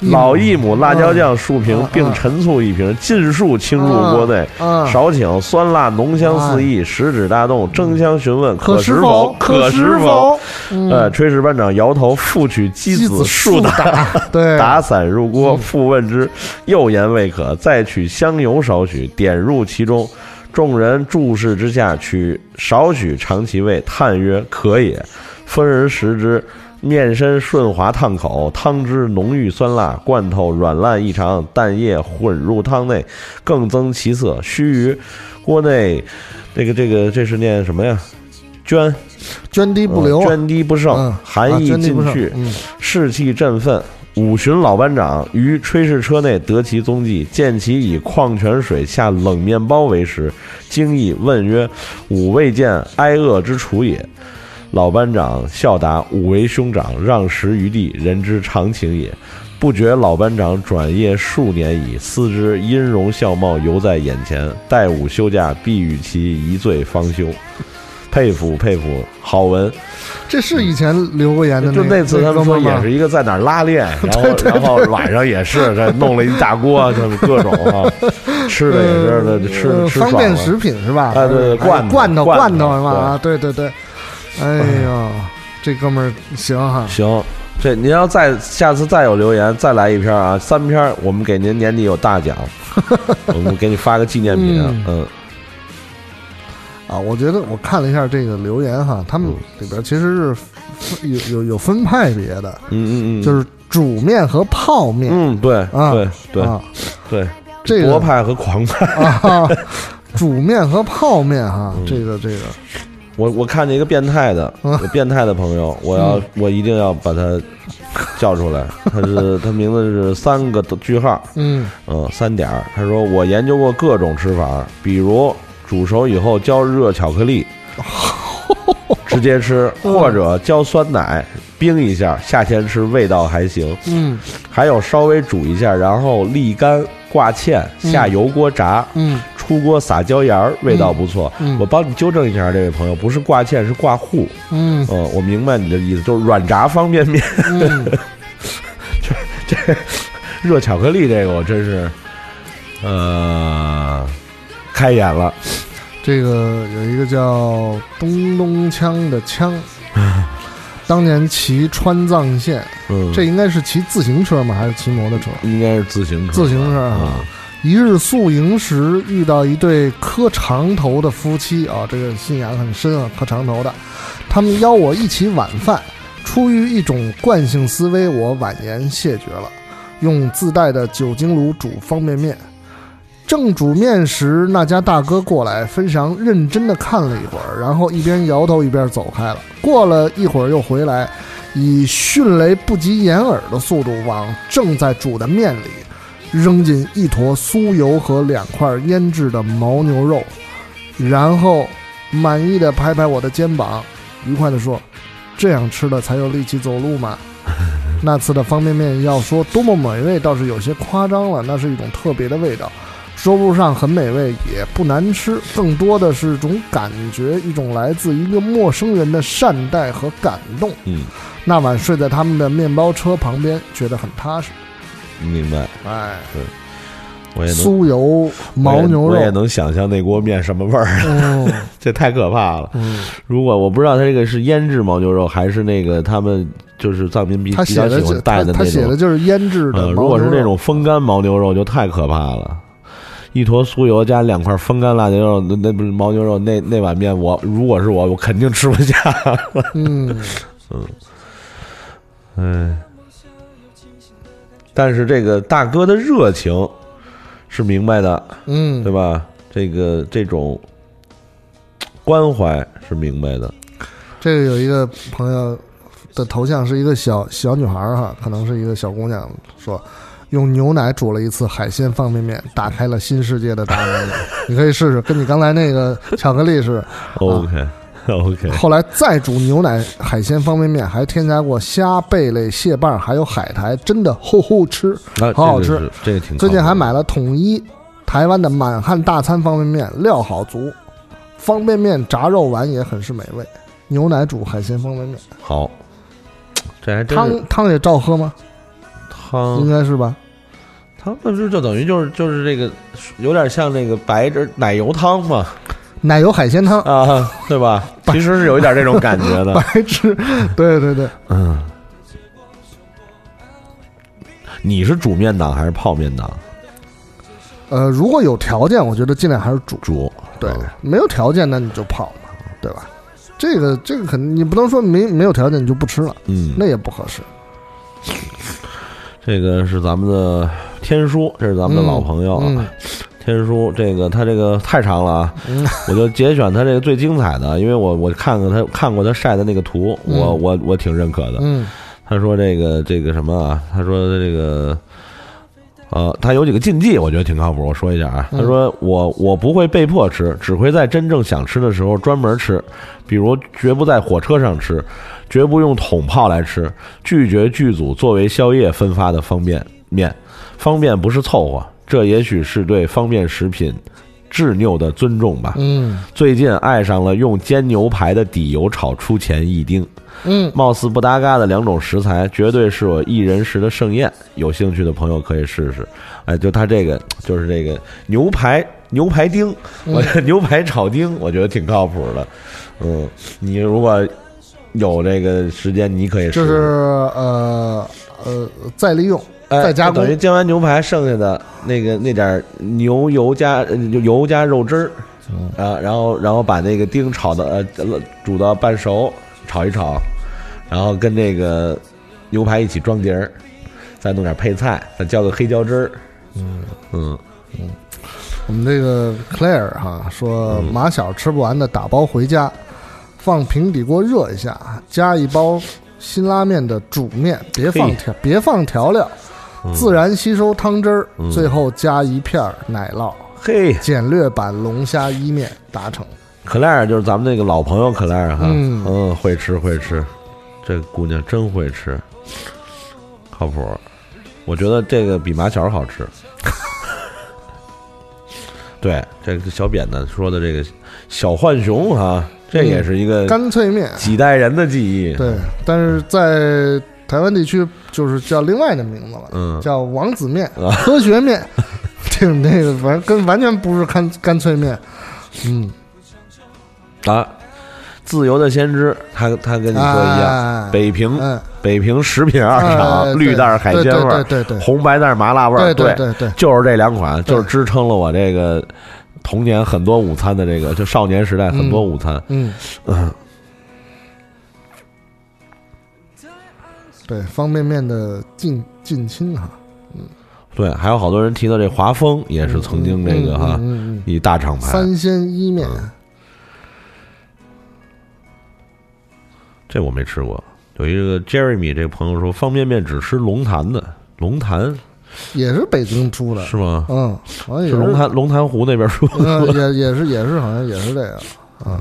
老一母 *laughs* 辣椒酱数瓶，并陈醋一瓶，尽数倾入锅内。少请酸辣浓香四溢，食指大动，争相询问可食否？可食否？呃，炊事班长摇头，复取鸡子数打，对，打散入锅，复问之，又言未可，再取香油少许，点入其中。众人注视之下，取少许尝其味，叹曰：“可也。”分而食之，面身顺滑烫口，汤汁浓郁酸辣，罐头软烂异常，蛋液混入汤内，更增其色。须臾，锅内这个这个这是念什么呀？涓，涓滴不流，涓滴不剩，寒意尽去，士气振奋。五旬老班长于炊事车内得其踪迹，见其以矿泉水下冷面包为食，惊异问曰：“吾未见挨饿之处也。”老班长笑答：“吾为兄长，让食于地，人之常情也。”不觉老班长转业数年矣，思之音容笑貌犹在眼前，待吾休假，必与其一醉方休。佩服佩服，好文。这是以前留过言的，就那次他们说也是一个在哪儿拉练，*laughs* 然后然后晚上也是这弄了一大锅，*laughs* 就是各种啊，吃的也是吃吃方便食品是吧？啊对对，罐罐头罐头是吧？啊对对对，哎呀，这哥们儿行哈行，这您要再下次再有留言再来一篇啊，三篇我们给您年底有大奖，*laughs* 我们给你发个纪念品，嗯。啊，我觉得我看了一下这个留言哈，他们里边其实是有有有分派别的，嗯嗯嗯，就是煮面和泡面，嗯对啊对对对，这个博派和狂派。啊，煮面和泡面哈，这个这个，我我看见一个变态的，有变态的朋友，我要我一定要把他叫出来，他是 *laughs* 他名字是三个句号，嗯。嗯三点他说我研究过各种吃法，比如。煮熟以后浇热巧克力，*laughs* 直接吃，或者浇酸奶，冰一下，夏天吃味道还行。嗯，还有稍微煮一下，然后沥干挂芡，下油锅炸。嗯，出锅撒椒盐儿，味道不错。嗯，我帮你纠正一下，这位朋友，不是挂芡，是挂糊。嗯，呃，我明白你的意思，就是软炸方便面。嗯，*laughs* 这这热巧克力，这个我真是，呃，开眼了。这个有一个叫东东锵的锵，当年骑川藏线，嗯，这应该是骑自行车吗？还是骑摩托车？应该是自行车。自行车啊！一日宿营时遇到一对磕长头的夫妻啊，这个信仰很深啊，磕长头的。他们邀我一起晚饭，出于一种惯性思维，我婉言谢绝了。用自带的酒精炉煮方便面。正煮面时，那家大哥过来，非常认真地看了一会儿，然后一边摇头一边走开了。过了一会儿又回来，以迅雷不及掩耳的速度往正在煮的面里扔进一坨酥油和两块腌制的牦牛肉，然后满意的拍拍我的肩膀，愉快地说：“这样吃了才有力气走路嘛。*laughs* ”那次的方便面要说多么美味，倒是有些夸张了，那是一种特别的味道。说不上很美味，也不难吃，更多的是种感觉，一种来自一个陌生人的善待和感动。嗯，那晚睡在他们的面包车旁边，觉得很踏实。明白，哎，对，我也酥油牦牛肉，我也能想象那锅面什么味儿。哦，*laughs* 这太可怕了。嗯，如果我不知道他这个是腌制牦牛肉，还是那个他们就是藏民比他比较喜欢带的那种，他写的就是腌制的。如果是那种风干牦牛肉，就太可怕了。一坨酥油加两块风干辣牛肉，那那不是牦牛肉，那那碗面我如果是我，我肯定吃不下。嗯 *laughs* 嗯，哎，但是这个大哥的热情是明白的，嗯，对吧？这个这种关怀是明白的。这个有一个朋友的头像是一个小小女孩哈，可能是一个小姑娘说。用牛奶煮了一次海鲜方便面，打开了新世界的大门。*laughs* 你可以试试，跟你刚才那个巧克力是 OK OK。后来再煮牛奶海鲜方便面，还添加过虾、贝类、蟹棒，还有海苔，真的呼呼吃，好好吃。这个挺。最近还买了统一台湾的满汉大餐方便面，料好足，方便面炸肉丸也很是美味。牛奶煮海鲜方便面，好。这还真汤汤也照喝吗？汤应该是吧。汤那就就等于就是就是这个有点像那个白汁奶油汤嘛，奶油海鲜汤啊，对吧？其实是有一点这种感觉的。白汁，对对对，嗯。你是煮面档还是泡面档？呃，如果有条件，我觉得尽量还是煮煮。对，没有条件那你就泡嘛，对吧？这个这个肯定你不能说没没有条件你就不吃了，嗯，那也不合适。这个是咱们的天书，这是咱们的老朋友啊。天书，这个他这个太长了啊，我就节选他这个最精彩的，*laughs* 因为我我看过他看过他晒的那个图，我我我挺认可的。嗯，他说这个这个什么啊？他说这个呃，他有几个禁忌，我觉得挺靠谱。我说一下啊，他说我我不会被迫吃，只会在真正想吃的时候专门吃，比如绝不在火车上吃。绝不用桶泡来吃，拒绝剧组作为宵夜分发的方便面。方便不是凑合，这也许是对方便食品执拗的尊重吧。嗯，最近爱上了用煎牛排的底油炒出前一丁。嗯，貌似不搭嘎的两种食材，绝对是我一人食的盛宴。有兴趣的朋友可以试试。哎，就他这个，就是这个牛排牛排丁，我 *laughs* 牛排炒丁，我觉得挺靠谱的。嗯，你如果。有这个时间，你可以就是呃呃再利用再加工，等于煎完牛排剩下的那个那点牛油加油加肉汁儿啊，然后然后把那个丁炒的呃煮到半熟，炒一炒，然后跟那个牛排一起装碟儿，再弄点配菜，再浇个黑椒汁儿。嗯。嗯。嗯，我们这个 Claire 哈说马小吃不完的打包回家。放平底锅热一下，加一包辛拉面的煮面，别放调，别放调料，自然吸收汤汁儿，最后加一片奶酪。嘿，简略版龙虾伊面达成。克莱尔就是咱们那个老朋友克莱尔哈，嗯嗯，会吃会吃。这姑娘真会吃，靠谱。我觉得这个比麻小好吃。*laughs* 对，这个小扁担说的这个小浣熊啊，这也是一个干脆面，几代人的记忆。对，但是在台湾地区就是叫另外的名字了，嗯，叫王子面、科学面，*laughs* 这那个完跟完全不是干干脆面。嗯，啊，自由的先知，他他跟你说一样，北平北平食品二厂绿袋海鲜味儿，对对，红白袋麻辣味儿，对对对，就是这两款，就是支撑了我这个童年很多午餐的这个，就少年时代很多午餐，嗯。嗯，对方便面的近近亲哈，嗯，对，还有好多人提到这华丰也是曾经这个哈一大厂牌三鲜伊面，这我没吃过。有一个 Jeremy 这个朋友说，方便面只吃龙潭的，龙潭也是北京出的，是吗？嗯，好像也是龙潭龙潭湖那边出的，*laughs* 也也是也是好像也是这样啊。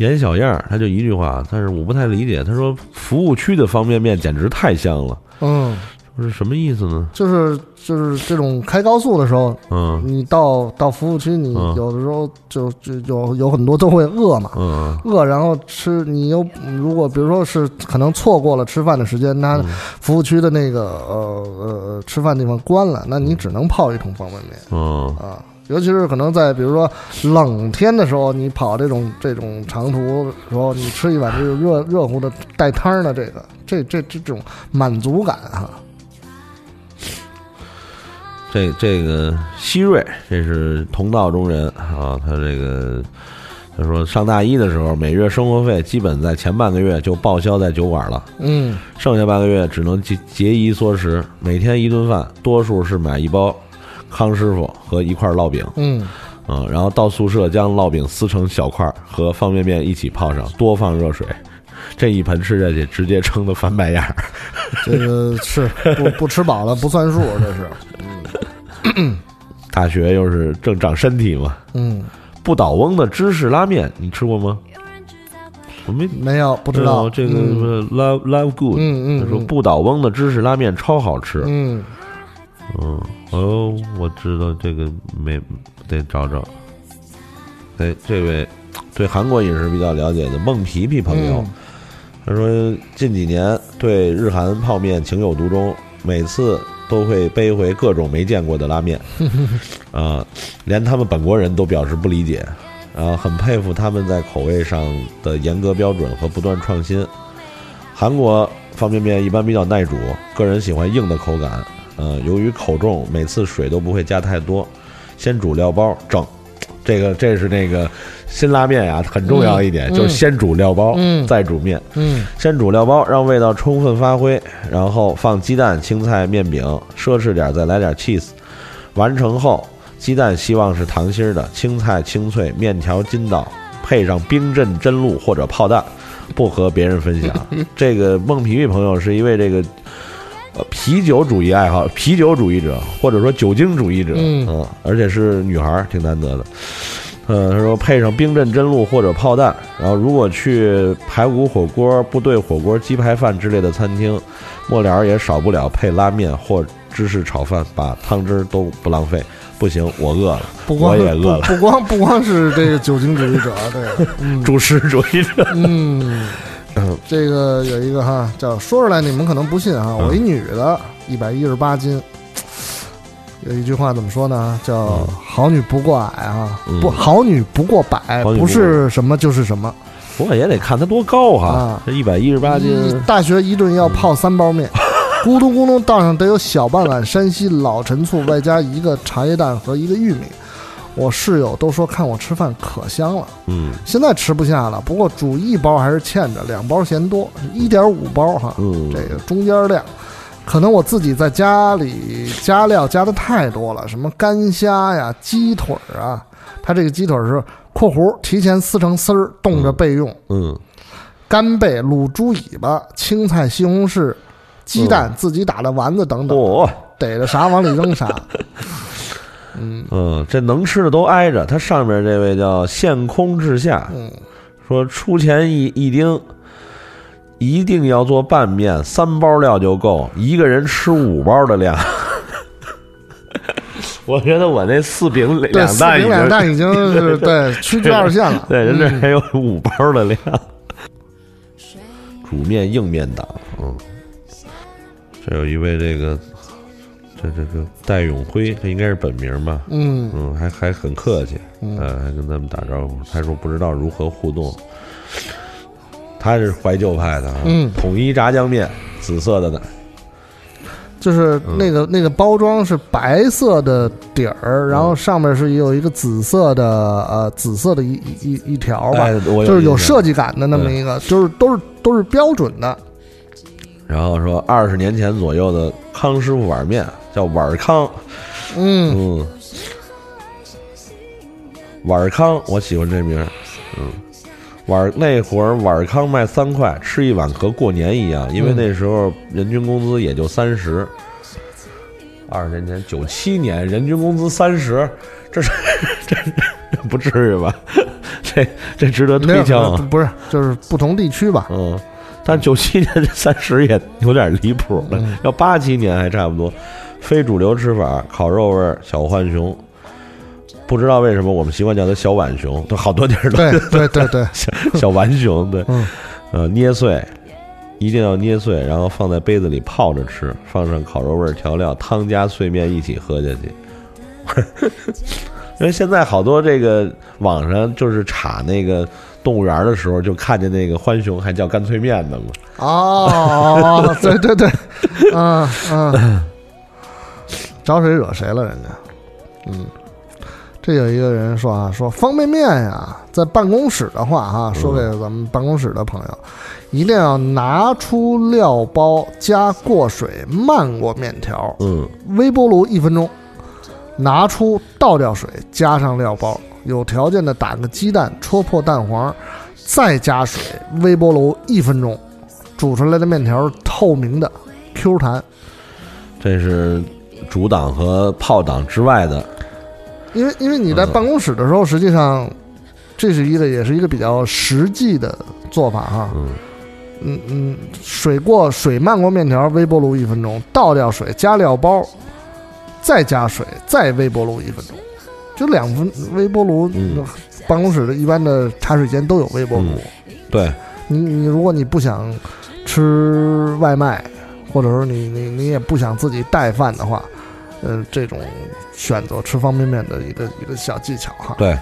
严小燕他就一句话，但是我不太理解，他说服务区的方便面简直太香了，嗯。这是什么意思呢？就是就是这种开高速的时候，嗯，你到到服务区，你有的时候就就有有很多都会饿嘛，嗯，饿，然后吃，你又如果比如说是可能错过了吃饭的时间，那服务区的那个呃呃吃饭地方关了，那你只能泡一桶方便面，嗯啊，尤其是可能在比如说冷天的时候，你跑这种这种长途时候，你吃一碗这个热热乎的带汤的这个，这这这种满足感哈。这这个希瑞，这是同道中人啊。他这个他说上大一的时候，每月生活费基本在前半个月就报销在酒馆了，嗯，剩下半个月只能节节衣缩食，每天一顿饭，多数是买一包康师傅和一块烙饼，嗯，嗯，然后到宿舍将烙饼撕成小块，和方便面一起泡上，多放热水，这一盆吃下去，直接撑得翻白眼儿。这个 *laughs* 是不不吃饱了不算数，这是。大学又是正长身体嘛，嗯，不倒翁的芝士拉面你吃过吗？我没没有不知道这个 love love good，嗯嗯，他说不倒翁的芝士拉面超好吃，嗯嗯哦，我知道这个没得找找。哎，这位对韩国饮食比较了解的孟皮皮朋友，他说近几年对日韩泡面情有独钟，每次。都会背回各种没见过的拉面，*laughs* 啊，连他们本国人都表示不理解，啊，很佩服他们在口味上的严格标准和不断创新。韩国方便面一般比较耐煮，个人喜欢硬的口感，呃，由于口重，每次水都不会加太多，先煮料包整。这个这是那个辛拉面呀，很重要一点，就是先煮料包，嗯再煮面。嗯，先煮料包，让味道充分发挥，然后放鸡蛋、青菜、面饼，奢侈点再来点 cheese。完成后，鸡蛋希望是糖心的，青菜清脆，面条筋道，配上冰镇真露或者炮弹，不和别人分享。*laughs* 这个孟皮皮朋友是一位这个。呃，啤酒主义爱好，啤酒主义者，或者说酒精主义者，嗯，而且是女孩，挺难得的。呃，他说配上冰镇真露或者炮弹，然后如果去排骨火锅、部队火锅、鸡排饭之类的餐厅，末了也少不了配拉面或芝士炒饭，把汤汁都不浪费。不行，我饿了，我也饿了。不光不光是这个酒精主义者，对，*laughs* 主食主义者，嗯。这个有一个哈，叫说出来你们可能不信啊，我一女的，一百一十八斤，有一句话怎么说呢？叫好女不过矮啊，不好女不过百，不是什么就是什么。不过也得看她多高哈，这一百一十八斤。大学一顿要泡三包面，咕咚咕咚倒上得有小半碗山西老陈醋，外加一个茶叶蛋和一个玉米。我室友都说看我吃饭可香了，嗯，现在吃不下了。不过煮一包还是欠着，两包嫌多，一点五包哈，嗯，这个中间量，可能我自己在家里加料加的太多了，什么干虾呀、鸡腿啊，它这个鸡腿是（括弧）提前撕成丝儿冻着备用，嗯，干贝、卤猪尾巴、青菜、西红柿、鸡蛋、自己打的丸子等等，逮着啥往里扔啥。*laughs* 嗯这能吃的都挨着。他上面这位叫现空至下，说出钱一一丁，一定要做拌面，三包料就够，一个人吃五包的量。*laughs* 我觉得我那四饼两蛋，两蛋已经是对屈居二线了。*laughs* 对，人这还有五包的量。煮面硬面党，嗯，这有一位这个，这这个戴永辉，他应该是本名吧？嗯嗯，还还很客气，嗯，还跟咱们打招呼。他说不知道如何互动。他是怀旧派的，嗯，统一炸酱面，紫色的呢。就是那个那个包装是白色的底儿，然后上面是有一个紫色的呃紫色的一一一条吧，就是有设计感的那么一个，就是都是都是标准的。然后说二十年前左右的康师傅碗面叫碗康，嗯嗯，碗康我喜欢这名，嗯，碗那会儿碗康卖三块，吃一碗和过年一样，因为那时候人均工资也就三十。二十年前，九七年人均工资三十，这是这不至于吧？*laughs* 这这值得推敲，啊不是就是不同地区吧？嗯，但九七年这三十也有点离谱了，要八七年还差不多。非主流吃法，烤肉味小浣熊，不知道为什么我们习惯叫它小浣熊，都好多地儿都对 *laughs* 对对对，小小浣熊对，呃捏碎。一定要捏碎，然后放在杯子里泡着吃，放上烤肉味调料，汤加碎面一起喝下去。*laughs* 因为现在好多这个网上就是查那个动物园的时候，就看见那个浣熊还叫干脆面的嘛。哦，对对对，嗯嗯，招谁惹谁了？人家，嗯，这有一个人说啊，说方便面呀，在办公室的话哈，说给咱们办公室的朋友。一定要拿出料包，加过水漫过面条，嗯，微波炉一分钟，拿出倒掉水，加上料包，有条件的打个鸡蛋，戳破蛋黄，再加水，微波炉一分钟，煮出来的面条透明的，Q 弹。这是主档和炮档之外的，因为因为你在办公室的时候，实际上这是一个也是一个比较实际的做法哈。嗯。嗯嗯，水过水漫过面条，微波炉一分钟，倒掉水，加料包，再加水，再微波炉一分钟，就两分微波炉。办公室的一般的茶水间都有微波炉。对，你你如果你不想吃外卖，或者说你你你也不想自己带饭的话，呃，这种选择吃方便面的一个一个小技巧哈。对，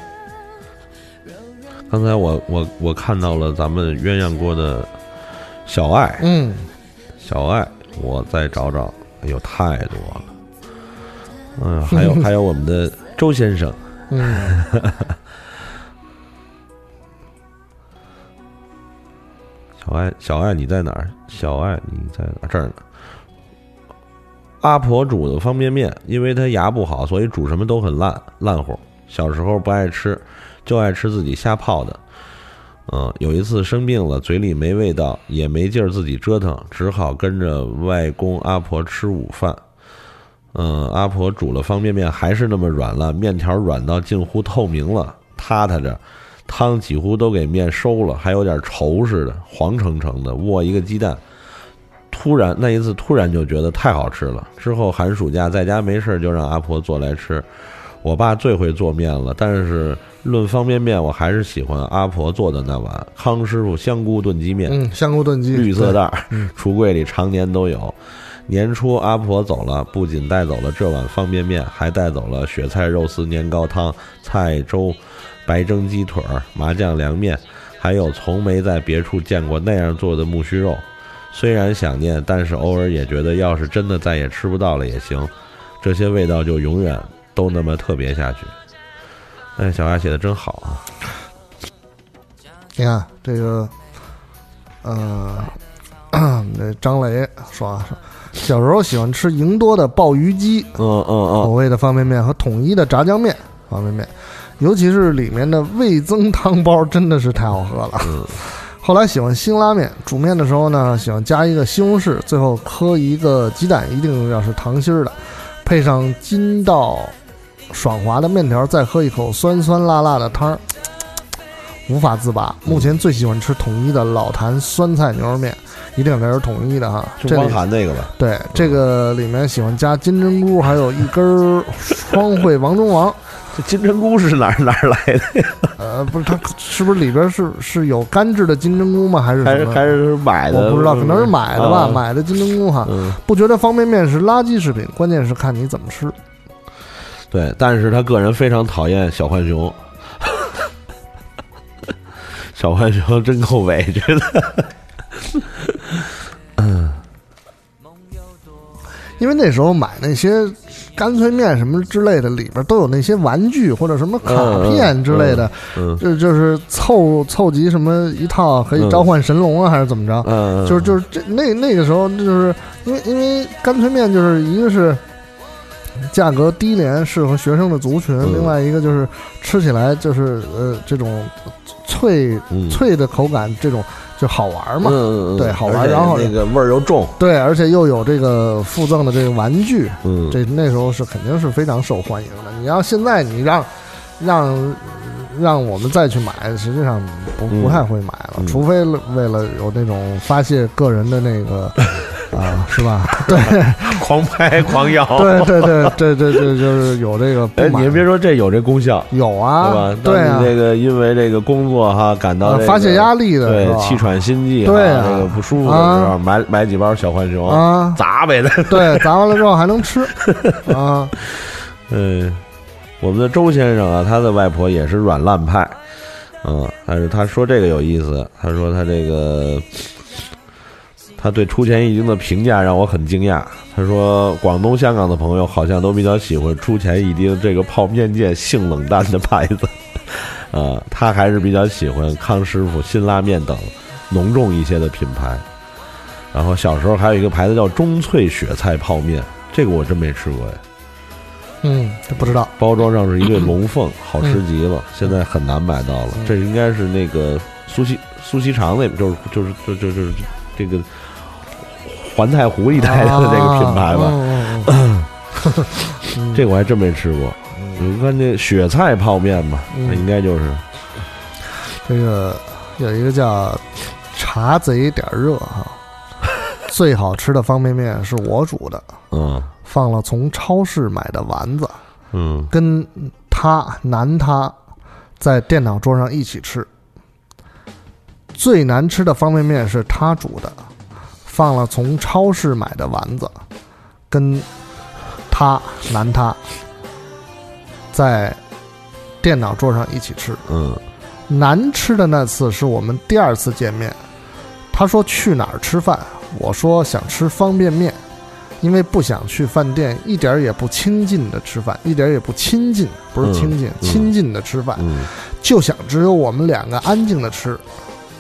刚才我我我看到了咱们鸳鸯锅的。小爱，嗯，小爱，我再找找，哎呦，太多了，嗯，还有 *laughs* 还有我们的周先生，嗯，*laughs* 小爱，小爱，你在哪儿？小爱，你在哪这儿呢？阿婆煮的方便面，因为她牙不好，所以煮什么都很烂烂乎。小时候不爱吃，就爱吃自己瞎泡的。嗯，有一次生病了，嘴里没味道，也没劲儿自己折腾，只好跟着外公阿婆吃午饭。嗯，阿婆煮了方便面，还是那么软烂，面条软到近乎透明了，塌塌着，汤几乎都给面收了，还有点稠似的，黄澄澄的。握一个鸡蛋，突然那一次突然就觉得太好吃了。之后寒暑假在家没事就让阿婆做来吃。我爸最会做面了，但是。论方便面，我还是喜欢阿婆做的那碗康师傅香菇炖鸡面。嗯，香菇炖鸡，绿色袋儿，橱柜里常年都有。年初阿婆走了，不仅带走了这碗方便面，还带走了雪菜肉丝年糕汤、菜粥、白蒸鸡腿、麻酱凉面，还有从没在别处见过那样做的木须肉。虽然想念，但是偶尔也觉得，要是真的再也吃不到了也行，这些味道就永远都那么特别下去。哎，小爱写的真好啊！你看这个，呃，那 *coughs* 张雷说啊，小时候喜欢吃营多的鲍鱼鸡，嗯嗯嗯，口味的方便面和统一的炸酱面方便面，尤其是里面的味增汤包，真的是太好喝了。后来喜欢辛拉面，煮面的时候呢，喜欢加一个西红柿，最后磕一个鸡蛋，一定要是糖心儿的，配上筋道。爽滑的面条，再喝一口酸酸辣辣的汤儿，*tsk* 无法自拔。目前最喜欢吃统一的老坛酸菜牛肉面，一定得是统一的哈。就光含那个吧。对，这个里面喜欢加金针菇，还有一根双汇王中王。这金针菇是哪儿哪儿来的？呃，不是，它是不是里边是是有干制的金针菇吗？还是还是还是买的？我不知道，可能是买的吧，买的金针菇哈。不觉得方便面是垃圾食品，关键是看你怎么吃。对，但是他个人非常讨厌小浣熊。小浣熊真够委屈的。嗯，因为那时候买那些干脆面什么之类的，里边都有那些玩具或者什么卡片之类的，就就是凑凑集什么一套可以召唤神龙啊，还是怎么着？嗯，就是就是这那那个时候，就是因为因为干脆面就是一个是。价格低廉，适合学生的族群。另外一个就是吃起来就是呃这种脆脆的口感，这种就好玩嘛。对，好玩。然后那个味儿又重。对，而且又有这个附赠的这个玩具。嗯，这那时候是肯定是非常受欢迎的。你要现在你让让让我们再去买，实际上不不太会买了，除非为了有那种发泄个人的那个。啊，*laughs* 是吧？*laughs* 对，狂拍狂摇，对对对对对对，就是有这个。哎，你别说，这有这功效，有啊，对吧？对啊，这个因为这个工作哈，感到发泄压力的，对，气喘心悸，对，这个不舒服的时候，买买几包小浣熊啊，砸呗的，*laughs* 对，砸完了之后还能吃啊。嗯，我们的周先生啊，他的外婆也是软烂派，嗯，但是他说这个有意思，他说他这个。他对出前一丁的评价让我很惊讶。他说，广东、香港的朋友好像都比较喜欢出前一丁这个泡面界性冷淡的牌子，*laughs* 呃，他还是比较喜欢康师傅、辛拉面等浓重一些的品牌。然后小时候还有一个牌子叫中脆雪菜泡面，这个我真没吃过呀。嗯，不知道。包装上是一对龙凤，*laughs* 好吃极了。现在很难买到了。这应该是那个苏西苏锡常那，就是就是就就就是这个。环太湖一带的这个品牌吧，*laughs* 这我还真没吃过。你看这雪菜泡面吧，那应该就是。这个有一个叫茶贼点热哈，*laughs* 最好吃的方便面是我煮的，嗯，放了从超市买的丸子，嗯，跟他男他在电脑桌上一起吃。最难吃的方便面是他煮的。放了从超市买的丸子，跟他男他在电脑桌上一起吃。嗯，难吃的那次是我们第二次见面，他说去哪儿吃饭，我说想吃方便面，因为不想去饭店，一点也不亲近的吃饭，一点也不亲近，不是亲近，亲近的吃饭，就想只有我们两个安静的吃。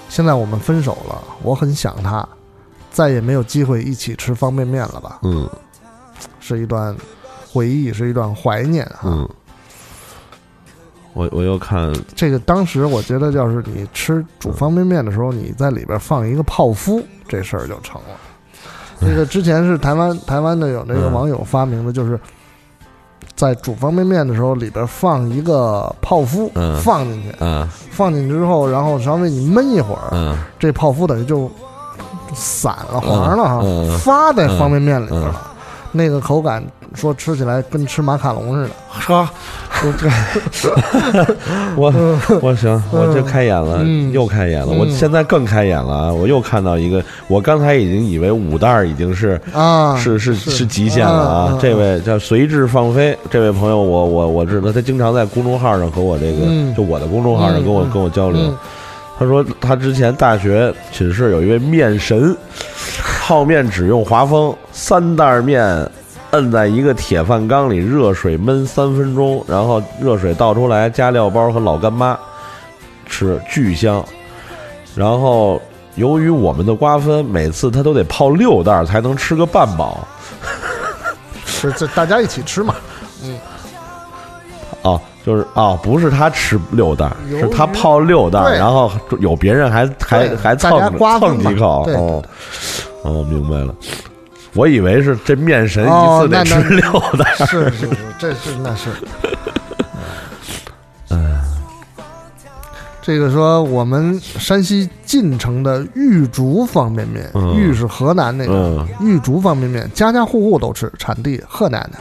现在我们分手了，我很想他。再也没有机会一起吃方便面了吧？嗯，是一段回忆，是一段怀念啊。嗯，我我又看这个，当时我觉得，要是你吃煮方便面的时候，你在里边放一个泡芙，这事儿就成了。那个之前是台湾 *laughs* 台湾的有那个网友发明的，就是在煮方便面的时候里边放一个泡芙，放进去，放进去之后，然后稍微你焖一会儿，这泡芙等于就。散了黄了哈，发在方便面里边了，那个口感说吃起来跟吃马卡龙似的。呵，*laughs* 我这，我我行，我这开眼了，又开眼了，我现在更开眼了啊！我又看到一个，我刚才已经以为五袋已经是啊，是是是极限了啊！这位叫随志放飞，这位朋友，我我我知道，他经常在公众号上和我这个，就我的公众号上跟我跟我交流。他说，他之前大学寝室有一位面神，*laughs* 泡面只用华丰三袋面，摁在一个铁饭缸里，热水焖三分钟，然后热水倒出来，加料包和老干妈，吃巨香。然后由于我们的瓜分，每次他都得泡六袋才能吃个半饱。是这大家一起吃嘛？就是啊，不是他吃六袋，是他泡六袋，然后有别人还还还蹭蹭几口。哦，哦，明白了。我以为是这面神一次得吃六袋。是是是，这是那是。嗯，*laughs* 这个说我们山西晋城的玉竹方便面，玉是河南那个玉竹方便面，家家户户都吃，产地河南的。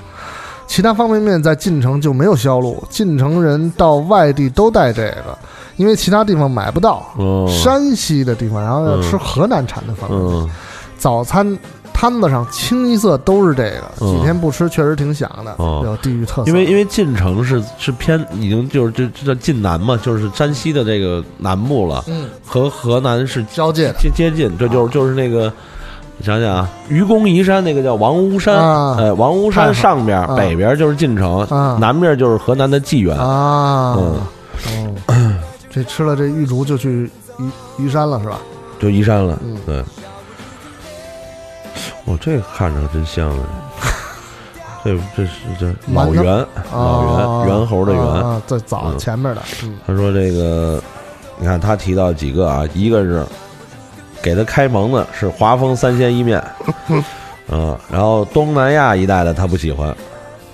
其他方便面在晋城就没有销路，晋城人到外地都带这个，因为其他地方买不到。山西的地方，然后要吃河南产的方便面。早餐摊子上清一色都是这个，几天不吃确实挺想的，有地域特色。因为因为晋城是是偏已经就是这这叫晋南嘛，就是山西的这个南部了，嗯，和河南是交界接接近，这就是就是那个。你想想啊，愚公移山那个叫王屋山，哎，王屋山上边北边就是晋城，南边就是河南的济源啊。哦，这吃了这玉竹就去移移山了是吧？就移山了，对。我这看着真像啊！*laughs* 这这是这老袁，老袁猿猴的袁，在早前面的。他说这个，你看他提到几个啊，一个是。给他开蒙的是华丰三鲜意面，*laughs* 嗯，然后东南亚一带的他不喜欢，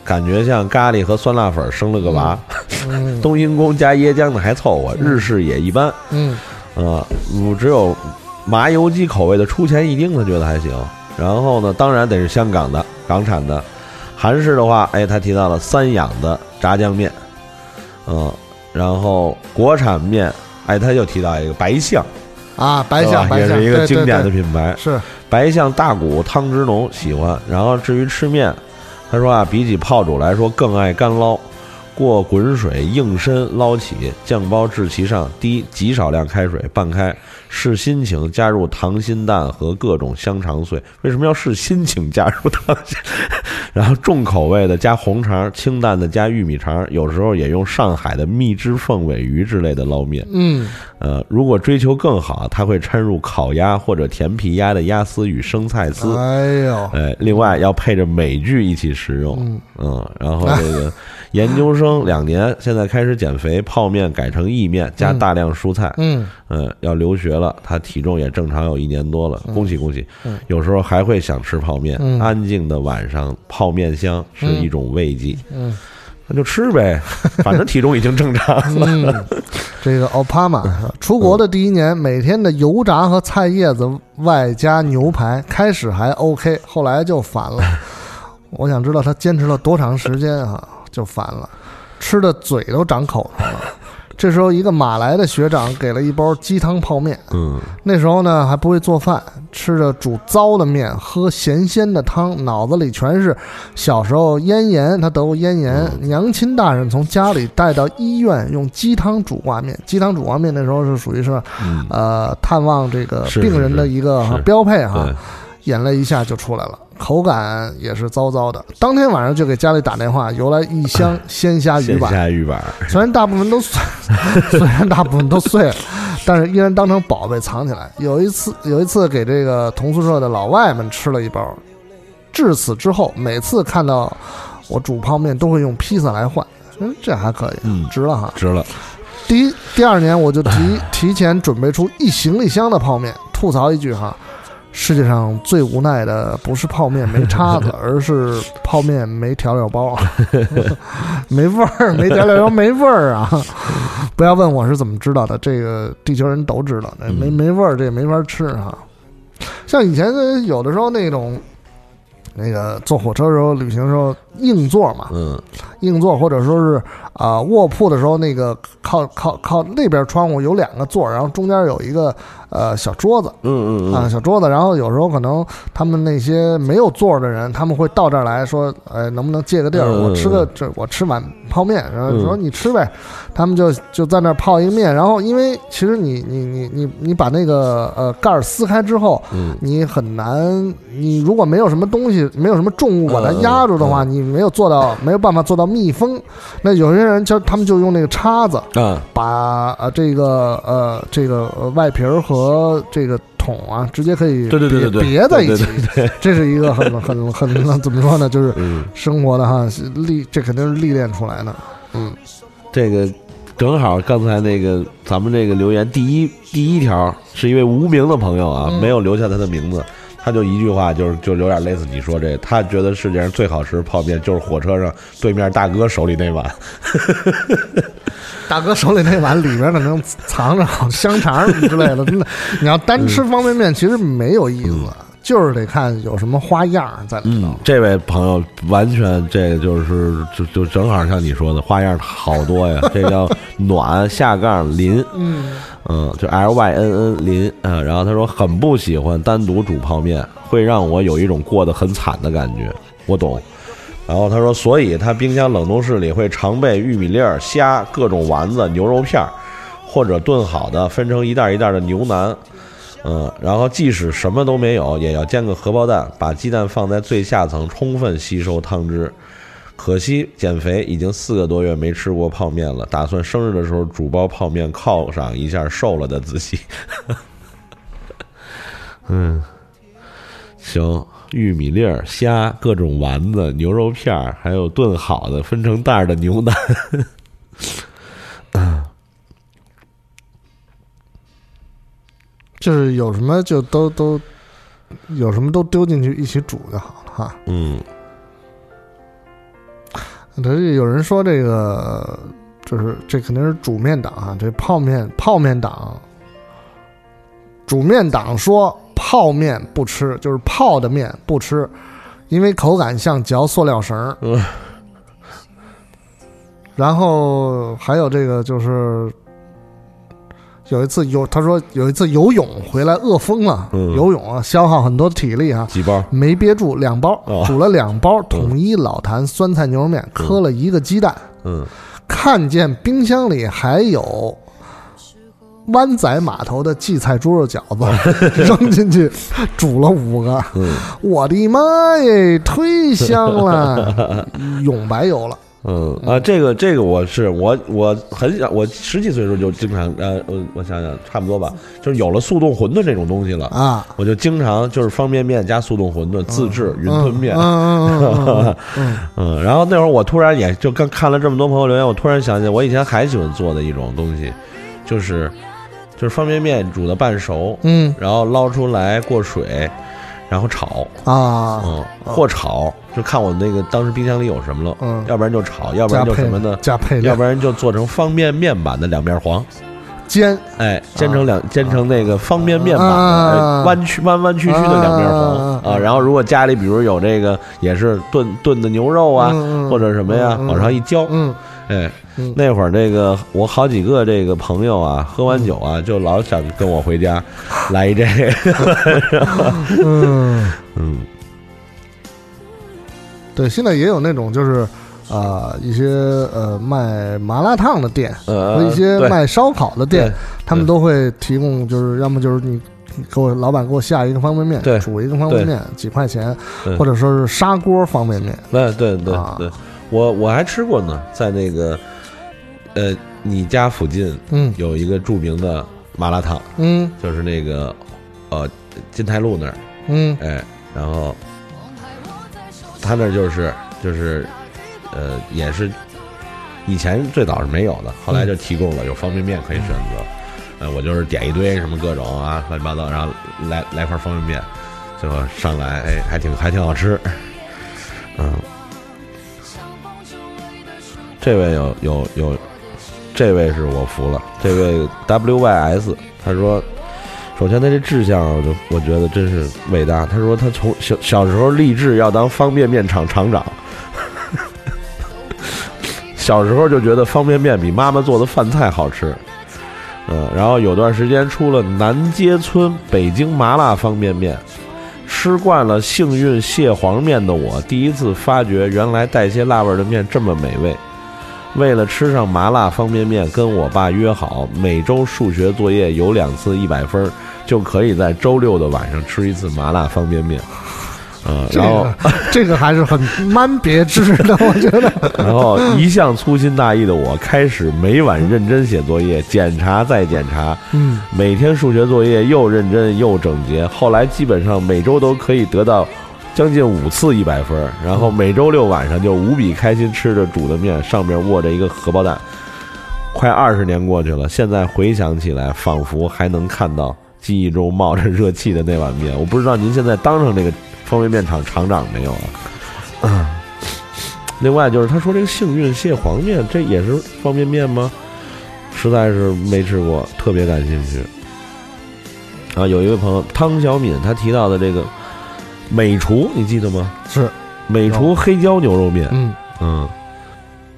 感觉像咖喱和酸辣粉生了个娃，*laughs* 冬阴功加椰浆的还凑合，日式也一般，嗯，啊，只有麻油鸡口味的出前一丁他觉得还行，然后呢，当然得是香港的港产的，韩式的话，哎，他提到了三养的炸酱面，嗯，然后国产面，哎，他又提到一个白象。啊，白象也是一个经典的品牌，是白象大骨汤汁浓，喜欢。然后至于吃面，他说啊，比起泡煮来说，更爱干捞。过滚水硬身捞起，酱包置其上，滴极少量开水拌开，视心情加入溏心蛋和各种香肠碎。为什么要视心情加入溏心？然后重口味的加红肠，清淡的加玉米肠，有时候也用上海的蜜汁凤尾鱼之类的捞面。嗯，呃，如果追求更好，它会掺入烤鸭或者甜皮鸭的鸭丝与生菜丝。哎呦，哎，另外要配着美剧一起食用。嗯嗯，然后这个。研究生两年，现在开始减肥，泡面改成意面，加大量蔬菜。嗯嗯，要留学了，他体重也正常有一年多了，恭喜恭喜。有时候还会想吃泡面，安静的晚上，泡面香是一种慰藉。嗯，那就吃呗，反正体重已经正常了。这个奥帕玛 *laughs* 出国的第一年，每天的油炸和菜叶子外加牛排，开始还 OK，后来就烦了。*laughs* 我想知道他坚持了多长时间啊？就烦了，吃的嘴都长口上了。*laughs* 这时候，一个马来的学长给了一包鸡汤泡面。嗯，那时候呢还不会做饭，吃着煮糟的面，喝咸鲜的汤，脑子里全是小时候咽炎，他得过咽炎，娘亲大人从家里带到医院用鸡汤煮挂面。鸡汤煮挂面那时候是属于是，呃，探望这个病人的一个标配哈。眼泪一下就出来了。口感也是糟糟的，当天晚上就给家里打电话，邮来一箱鲜虾鱼板。鲜虾鱼板，虽然大部分都碎，*laughs* 虽然大部分都碎了，但是依然当成宝贝藏起来。有一次，有一次给这个同宿舍的老外们吃了一包。至此之后，每次看到我煮泡面，都会用披萨来换。嗯，这还可以，嗯，值了哈，值了。第一第二年，我就提提前准备出一行李箱的泡面，吐槽一句哈。世界上最无奈的不是泡面没叉子，*laughs* 而是泡面没调料包，*laughs* 没味儿，没调料包没味儿啊！不要问我是怎么知道的，这个地球人都知道，没没味儿这也没法吃啊。像以前有的时候那种。那个坐火车时候，旅行时候硬座嘛，嗯，硬座或者说是啊卧铺的时候，那个靠靠靠那边窗户有两个座，然后中间有一个呃小桌子，嗯嗯啊小桌子，然后有时候可能他们那些没有座的人，他们会到这儿来说，哎，能不能借个地儿，我吃个这我吃碗泡面，然后说你吃呗，他们就就在那儿泡一个面，然后因为其实你你你你你把那个呃盖儿撕开之后，你很难，你如果没有什么东西。没有什么重物把它压住的话，你没有做到，没有办法做到密封。那有些人就他们就用那个叉子，啊，把呃这个呃这个外皮儿和这个桶啊，直接可以对对对对别在一起。这是一个很很很怎么说呢？*laughs* 就是生活的哈历，这肯定是历练出来的。嗯，这个正好刚才那个咱们这个留言第一第一条是一位无名的朋友啊，没有留下他的名字。他就一句话，就是就有点类似你说这，他觉得世界上最好吃泡面就是火车上对面大哥手里那碗。大哥手里那碗里面可能藏着好香肠之类的，真的。你要单吃方便面，其实没有意思，就是得看有什么花样在里头。这位朋友完全这个就是就就正好像你说的花样好多呀，*laughs* 这叫暖下杠淋，嗯嗯，就 L Y N N 淋啊。然后他说很不喜欢单独煮泡面，会让我有一种过得很惨的感觉。我懂。然后他说，所以他冰箱冷冻室里会常备玉米粒儿、虾、各种丸子、牛肉片儿，或者炖好的分成一袋一袋的牛腩。嗯，然后即使什么都没有，也要煎个荷包蛋，把鸡蛋放在最下层，充分吸收汤汁。可惜减肥已经四个多月没吃过泡面了，打算生日的时候煮包泡面犒赏一下瘦了的自己。*laughs* 嗯，行。玉米粒儿、虾、各种丸子、牛肉片儿，还有炖好的分成袋儿的牛腩，*laughs* 就是有什么就都都有什么都丢进去一起煮就好了哈。嗯，这有人说这个就是这肯定是煮面党啊，这泡面泡面党，煮面党说。泡面不吃，就是泡的面不吃，因为口感像嚼塑料绳儿。然后还有这个，就是有一次游，他说有一次游泳回来饿疯了，游泳啊消耗很多体力啊，几包？没憋住，两包煮了两包统一老坛酸菜牛肉面，磕了一个鸡蛋。嗯，看见冰箱里还有。湾仔码头的荠菜猪肉饺子 *laughs* 扔进去煮了五个，我的妈耶，忒香了，*laughs* 永白油了。嗯啊，这个这个我是我我很小，我十几岁的时候就经常呃，我我想想差不多吧，就是有了速冻馄饨这种东西了啊，我就经常就是方便面加速冻馄饨自制云吞面。嗯 *laughs* 嗯，然后那会儿我突然也就刚看了这么多朋友留言，我突然想起我以前还喜欢做的一种东西，就是。就是方便面煮的半熟，嗯，然后捞出来过水，然后炒啊，嗯，或炒，就看我那个当时冰箱里有什么了，嗯，要不然就炒，要不然就什么呢？加配要不然就做成方便面版的两面黄，煎，哎，煎成两煎成那个方便面版的弯曲弯弯曲曲的两面黄啊，然后如果家里比如有这个也是炖炖的牛肉啊，或者什么呀，往上一浇，嗯，哎。那会儿，这个我好几个这个朋友啊，喝完酒啊，就老想跟我回家 *laughs* 来一这个。嗯。嗯，对，现在也有那种就是啊，一些呃卖麻辣烫的店和一些卖烧烤的店，他们都会提供，就是要么就是你给我老板给我下一个方便面，煮一个方便面几块钱，或者说是砂锅方便面。对对对对，我我还吃过呢，在那个。呃，你家附近嗯。有一个著名的麻辣烫，嗯，就是那个呃金台路那儿，嗯，哎，然后他那就是就是呃也是以前最早是没有的，后来就提供了有方便面可以选择，呃，我就是点一堆什么各种啊乱七八糟，然后来来块方便面，最后上来哎还挺还挺好吃，嗯，这位有有有。这位是我服了，这位 W Y S，他说，首先他这志向，我就我觉得真是伟大。他说他从小小时候立志要当方便面厂厂长，*laughs* 小时候就觉得方便面比妈妈做的饭菜好吃，嗯，然后有段时间出了南街村北京麻辣方便面，吃惯了幸运蟹黄面的我，第一次发觉原来带些辣味的面这么美味。为了吃上麻辣方便面，跟我爸约好，每周数学作业有两次一百分，就可以在周六的晚上吃一次麻辣方便面。嗯，然后 *laughs* 这个还是很蛮别致的，我觉得。*laughs* 然后一向粗心大意的我，开始每晚认真写作业，检查再检查。嗯，每天数学作业又认真又整洁，后来基本上每周都可以得到。将近五次一百分，然后每周六晚上就无比开心吃着煮的面，上面握着一个荷包蛋。快二十年过去了，现在回想起来，仿佛还能看到记忆中冒着热气的那碗面。我不知道您现在当上这个方便面厂厂长没有啊？另外就是他说这个幸运蟹黄面，这也是方便面吗？实在是没吃过，特别感兴趣。啊，有一位朋友汤小敏，他提到的这个美厨，你记得吗？是美厨黑椒牛肉面。嗯嗯。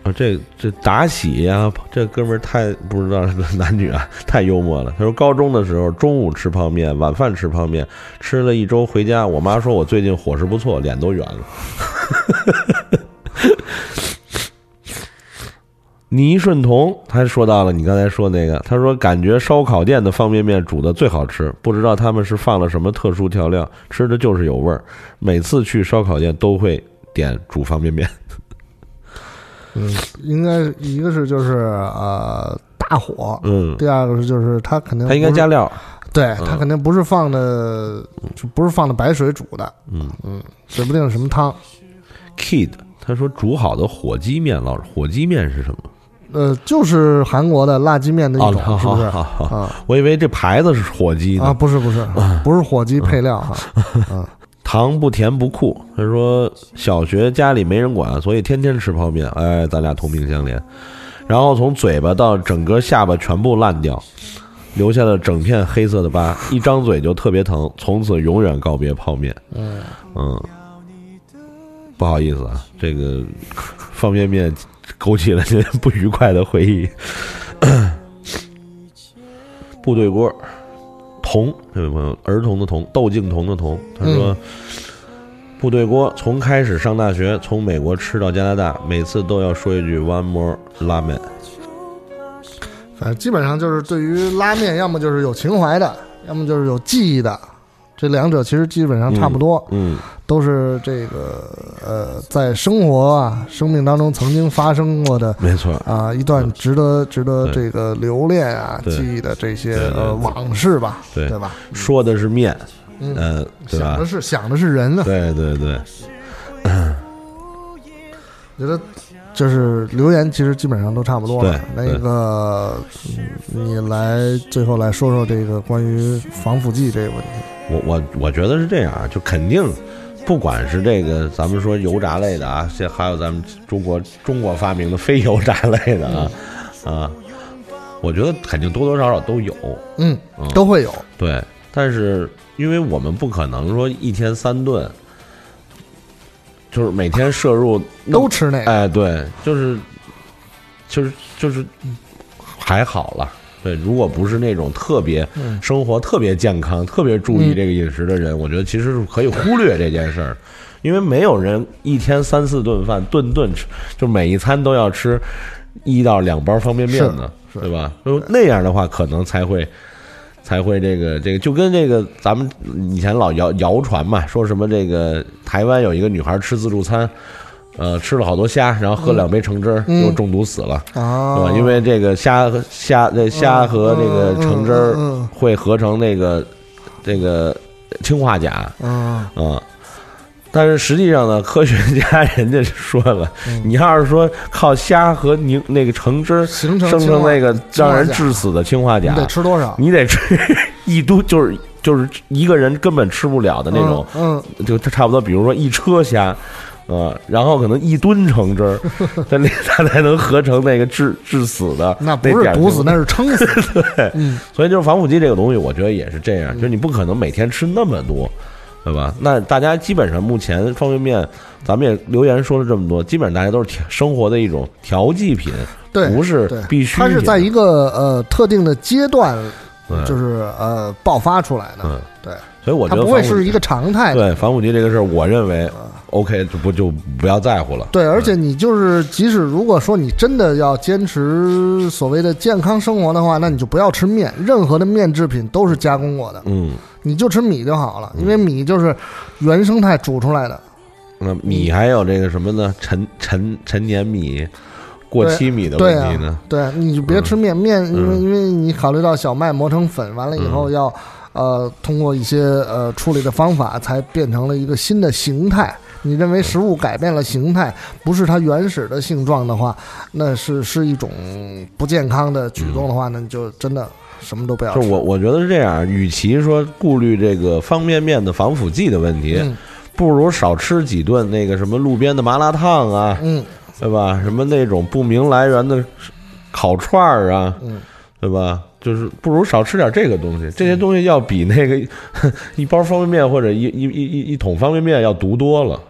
啊，这这达喜呀，这哥们儿太不知道 *laughs* 男女啊，太幽默了。他说高中的时候中午吃泡面，晚饭吃泡面，吃了一周回家，我妈说我最近伙食不错，脸都圆了。*laughs* 倪顺同他说到了你刚才说那个，他说感觉烧烤店的方便面煮的最好吃，不知道他们是放了什么特殊调料，吃的就是有味儿。每次去烧烤店都会点煮方便面。嗯，应该一个是就是呃大火，嗯，第二个是就是它肯定它应该加料，对，它肯定不是放的，就不是放的白水煮的，嗯嗯，指不定什么汤。Kid 他说煮好的火鸡面，老火鸡面是什么？呃，就是韩国的辣鸡面的一种，是不是？啊，我以为这牌子是火鸡啊，不是不是，不是火鸡配料哈，嗯。*laughs* 糖不甜不酷，他说小学家里没人管，所以天天吃泡面。哎，咱俩同病相怜。然后从嘴巴到整个下巴全部烂掉，留下了整片黑色的疤，一张嘴就特别疼，从此永远告别泡面。嗯嗯，不好意思啊，这个方便面勾起了您不愉快的回忆。*coughs* 部队锅。童这位朋友，儿童的童，窦靖童的童，他说：“部队锅从开始上大学，从美国吃到加拿大，每次都要说一句 ‘one more 拉面’。反正基本上就是对于拉面，要么就是有情怀的，要么就是有记忆的。”这两者其实基本上差不多，嗯，都是这个呃，在生活啊、生命当中曾经发生过的，没错啊，一段值得值得这个留恋啊、记忆的这些呃往事吧，对对吧？说的是面，嗯？想的是想的是人呢，对对对。觉得就是留言其实基本上都差不多了。那个，你来最后来说说这个关于防腐剂这个问题。我我我觉得是这样啊，就肯定，不管是这个咱们说油炸类的啊，现还有咱们中国中国发明的非油炸类的啊啊，我觉得肯定多多少少都有，嗯，都会有。对，但是因为我们不可能说一天三顿，就是每天摄入都吃那个，哎，对，就是就是就是还好了。对，如果不是那种特别生活特别健康、特别注意这个饮食的人，我觉得其实是可以忽略这件事儿，因为没有人一天三四顿饭，顿顿吃，就每一餐都要吃一到两包方便面呢，对吧？那样的话，可能才会才会这个这个，就跟这个咱们以前老谣谣传嘛，说什么这个台湾有一个女孩吃自助餐。呃，吃了好多虾，然后喝两杯橙汁儿，又中毒死了，对吧？因为这个虾和虾，那虾和这个橙汁儿会合成那个这个氰化钾，啊啊。但是实际上呢，科学家人家说了，你要是说靠虾和柠那个橙汁形成生成那个让人致死的氰化钾，你得吃多少？你得吃一吨，就是就是一个人根本吃不了的那种，嗯，就差不多，比如说一车虾。啊，然后可能一吨橙汁儿，*laughs* 它那它才能合成那个致致死的，那不是毒死，那是撑死。*laughs* 对，所以就是防腐剂这个东西，我觉得也是这样，就是你不可能每天吃那么多，对吧？那大家基本上目前方便面，咱们也留言说了这么多，基本上大家都是生活的一种调剂品，对，不是必须。它是在一个呃特定的阶段，就是呃爆发出来的，嗯，对。所以我觉得它不会是一个常态。对防腐剂这个事儿，我认为 OK 就不就不要在乎了。对，而且你就是即使如果说你真的要坚持所谓的健康生活的话，那你就不要吃面，任何的面制品都是加工过的。嗯，你就吃米就好了，因为米就是原生态煮出来的。那米还有这个什么呢？陈陈陈年米、过期米的问题呢？对，你就别吃面面，因为因为你考虑到小麦磨成粉，完了以后要。呃，通过一些呃处理的方法，才变成了一个新的形态。你认为食物改变了形态，不是它原始的性状的话，那是是一种不健康的举动的话，那就真的什么都不要。就我我觉得是这样，与其说顾虑这个方便面的防腐剂的问题，不如少吃几顿那个什么路边的麻辣烫啊，嗯，对吧？什么那种不明来源的烤串儿啊，嗯，对吧？就是不如少吃点这个东西，这些东西要比那个 *laughs* 一包方便面或者一一一一一桶方便面要毒多了，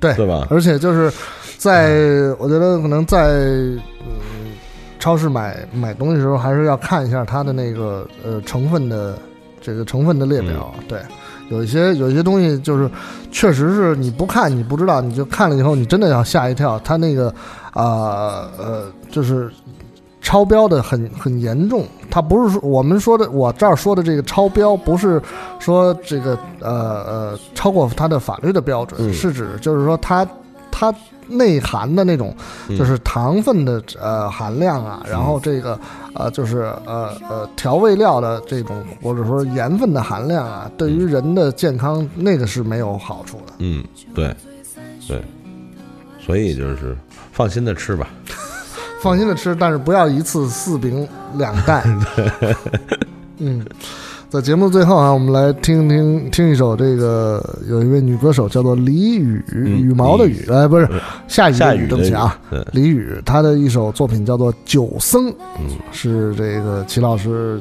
对对吧？而且就是在我觉得可能在嗯超市买买东西的时候，还是要看一下它的那个呃成分的这个成分的列表。对，有一些有一些东西就是确实是你不看你不知道，你就看了以后你真的要吓一跳，它那个啊呃就是。超标的很很严重，它不是说我们说的，我这儿说的这个超标，不是说这个呃呃超过它的法律的标准，是指就是说它它内含的那种就是糖分的呃含量啊，然后这个呃就是呃呃调味料的这种或者说盐分的含量啊，对于人的健康那个是没有好处的。嗯，对对，所以就是放心的吃吧。放心的吃，但是不要一次四饼两袋。*laughs* 嗯，在节目最后啊，我们来听听听一首这个，有一位女歌手叫做李雨，羽毛的雨，哎，不是下雨的雨，对不起啊，李雨，她的一首作品叫做《九僧》，嗯，是这个齐老师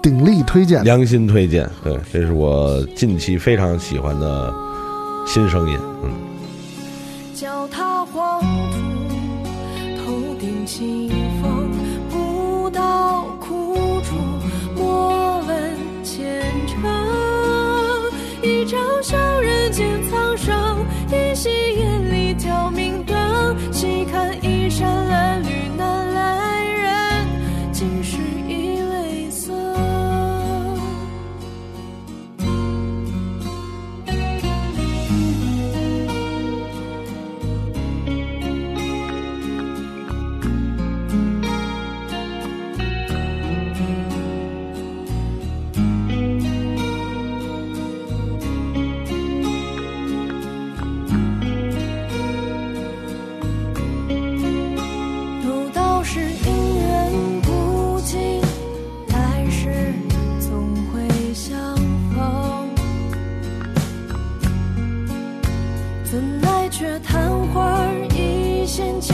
鼎力推荐，良心推荐，对，这是我近期非常喜欢的新声音，嗯。脚踏黄土。清风不到苦处，莫问前程。一朝笑人间苍生，一夕眼里挑明灯。细看一扇。仙境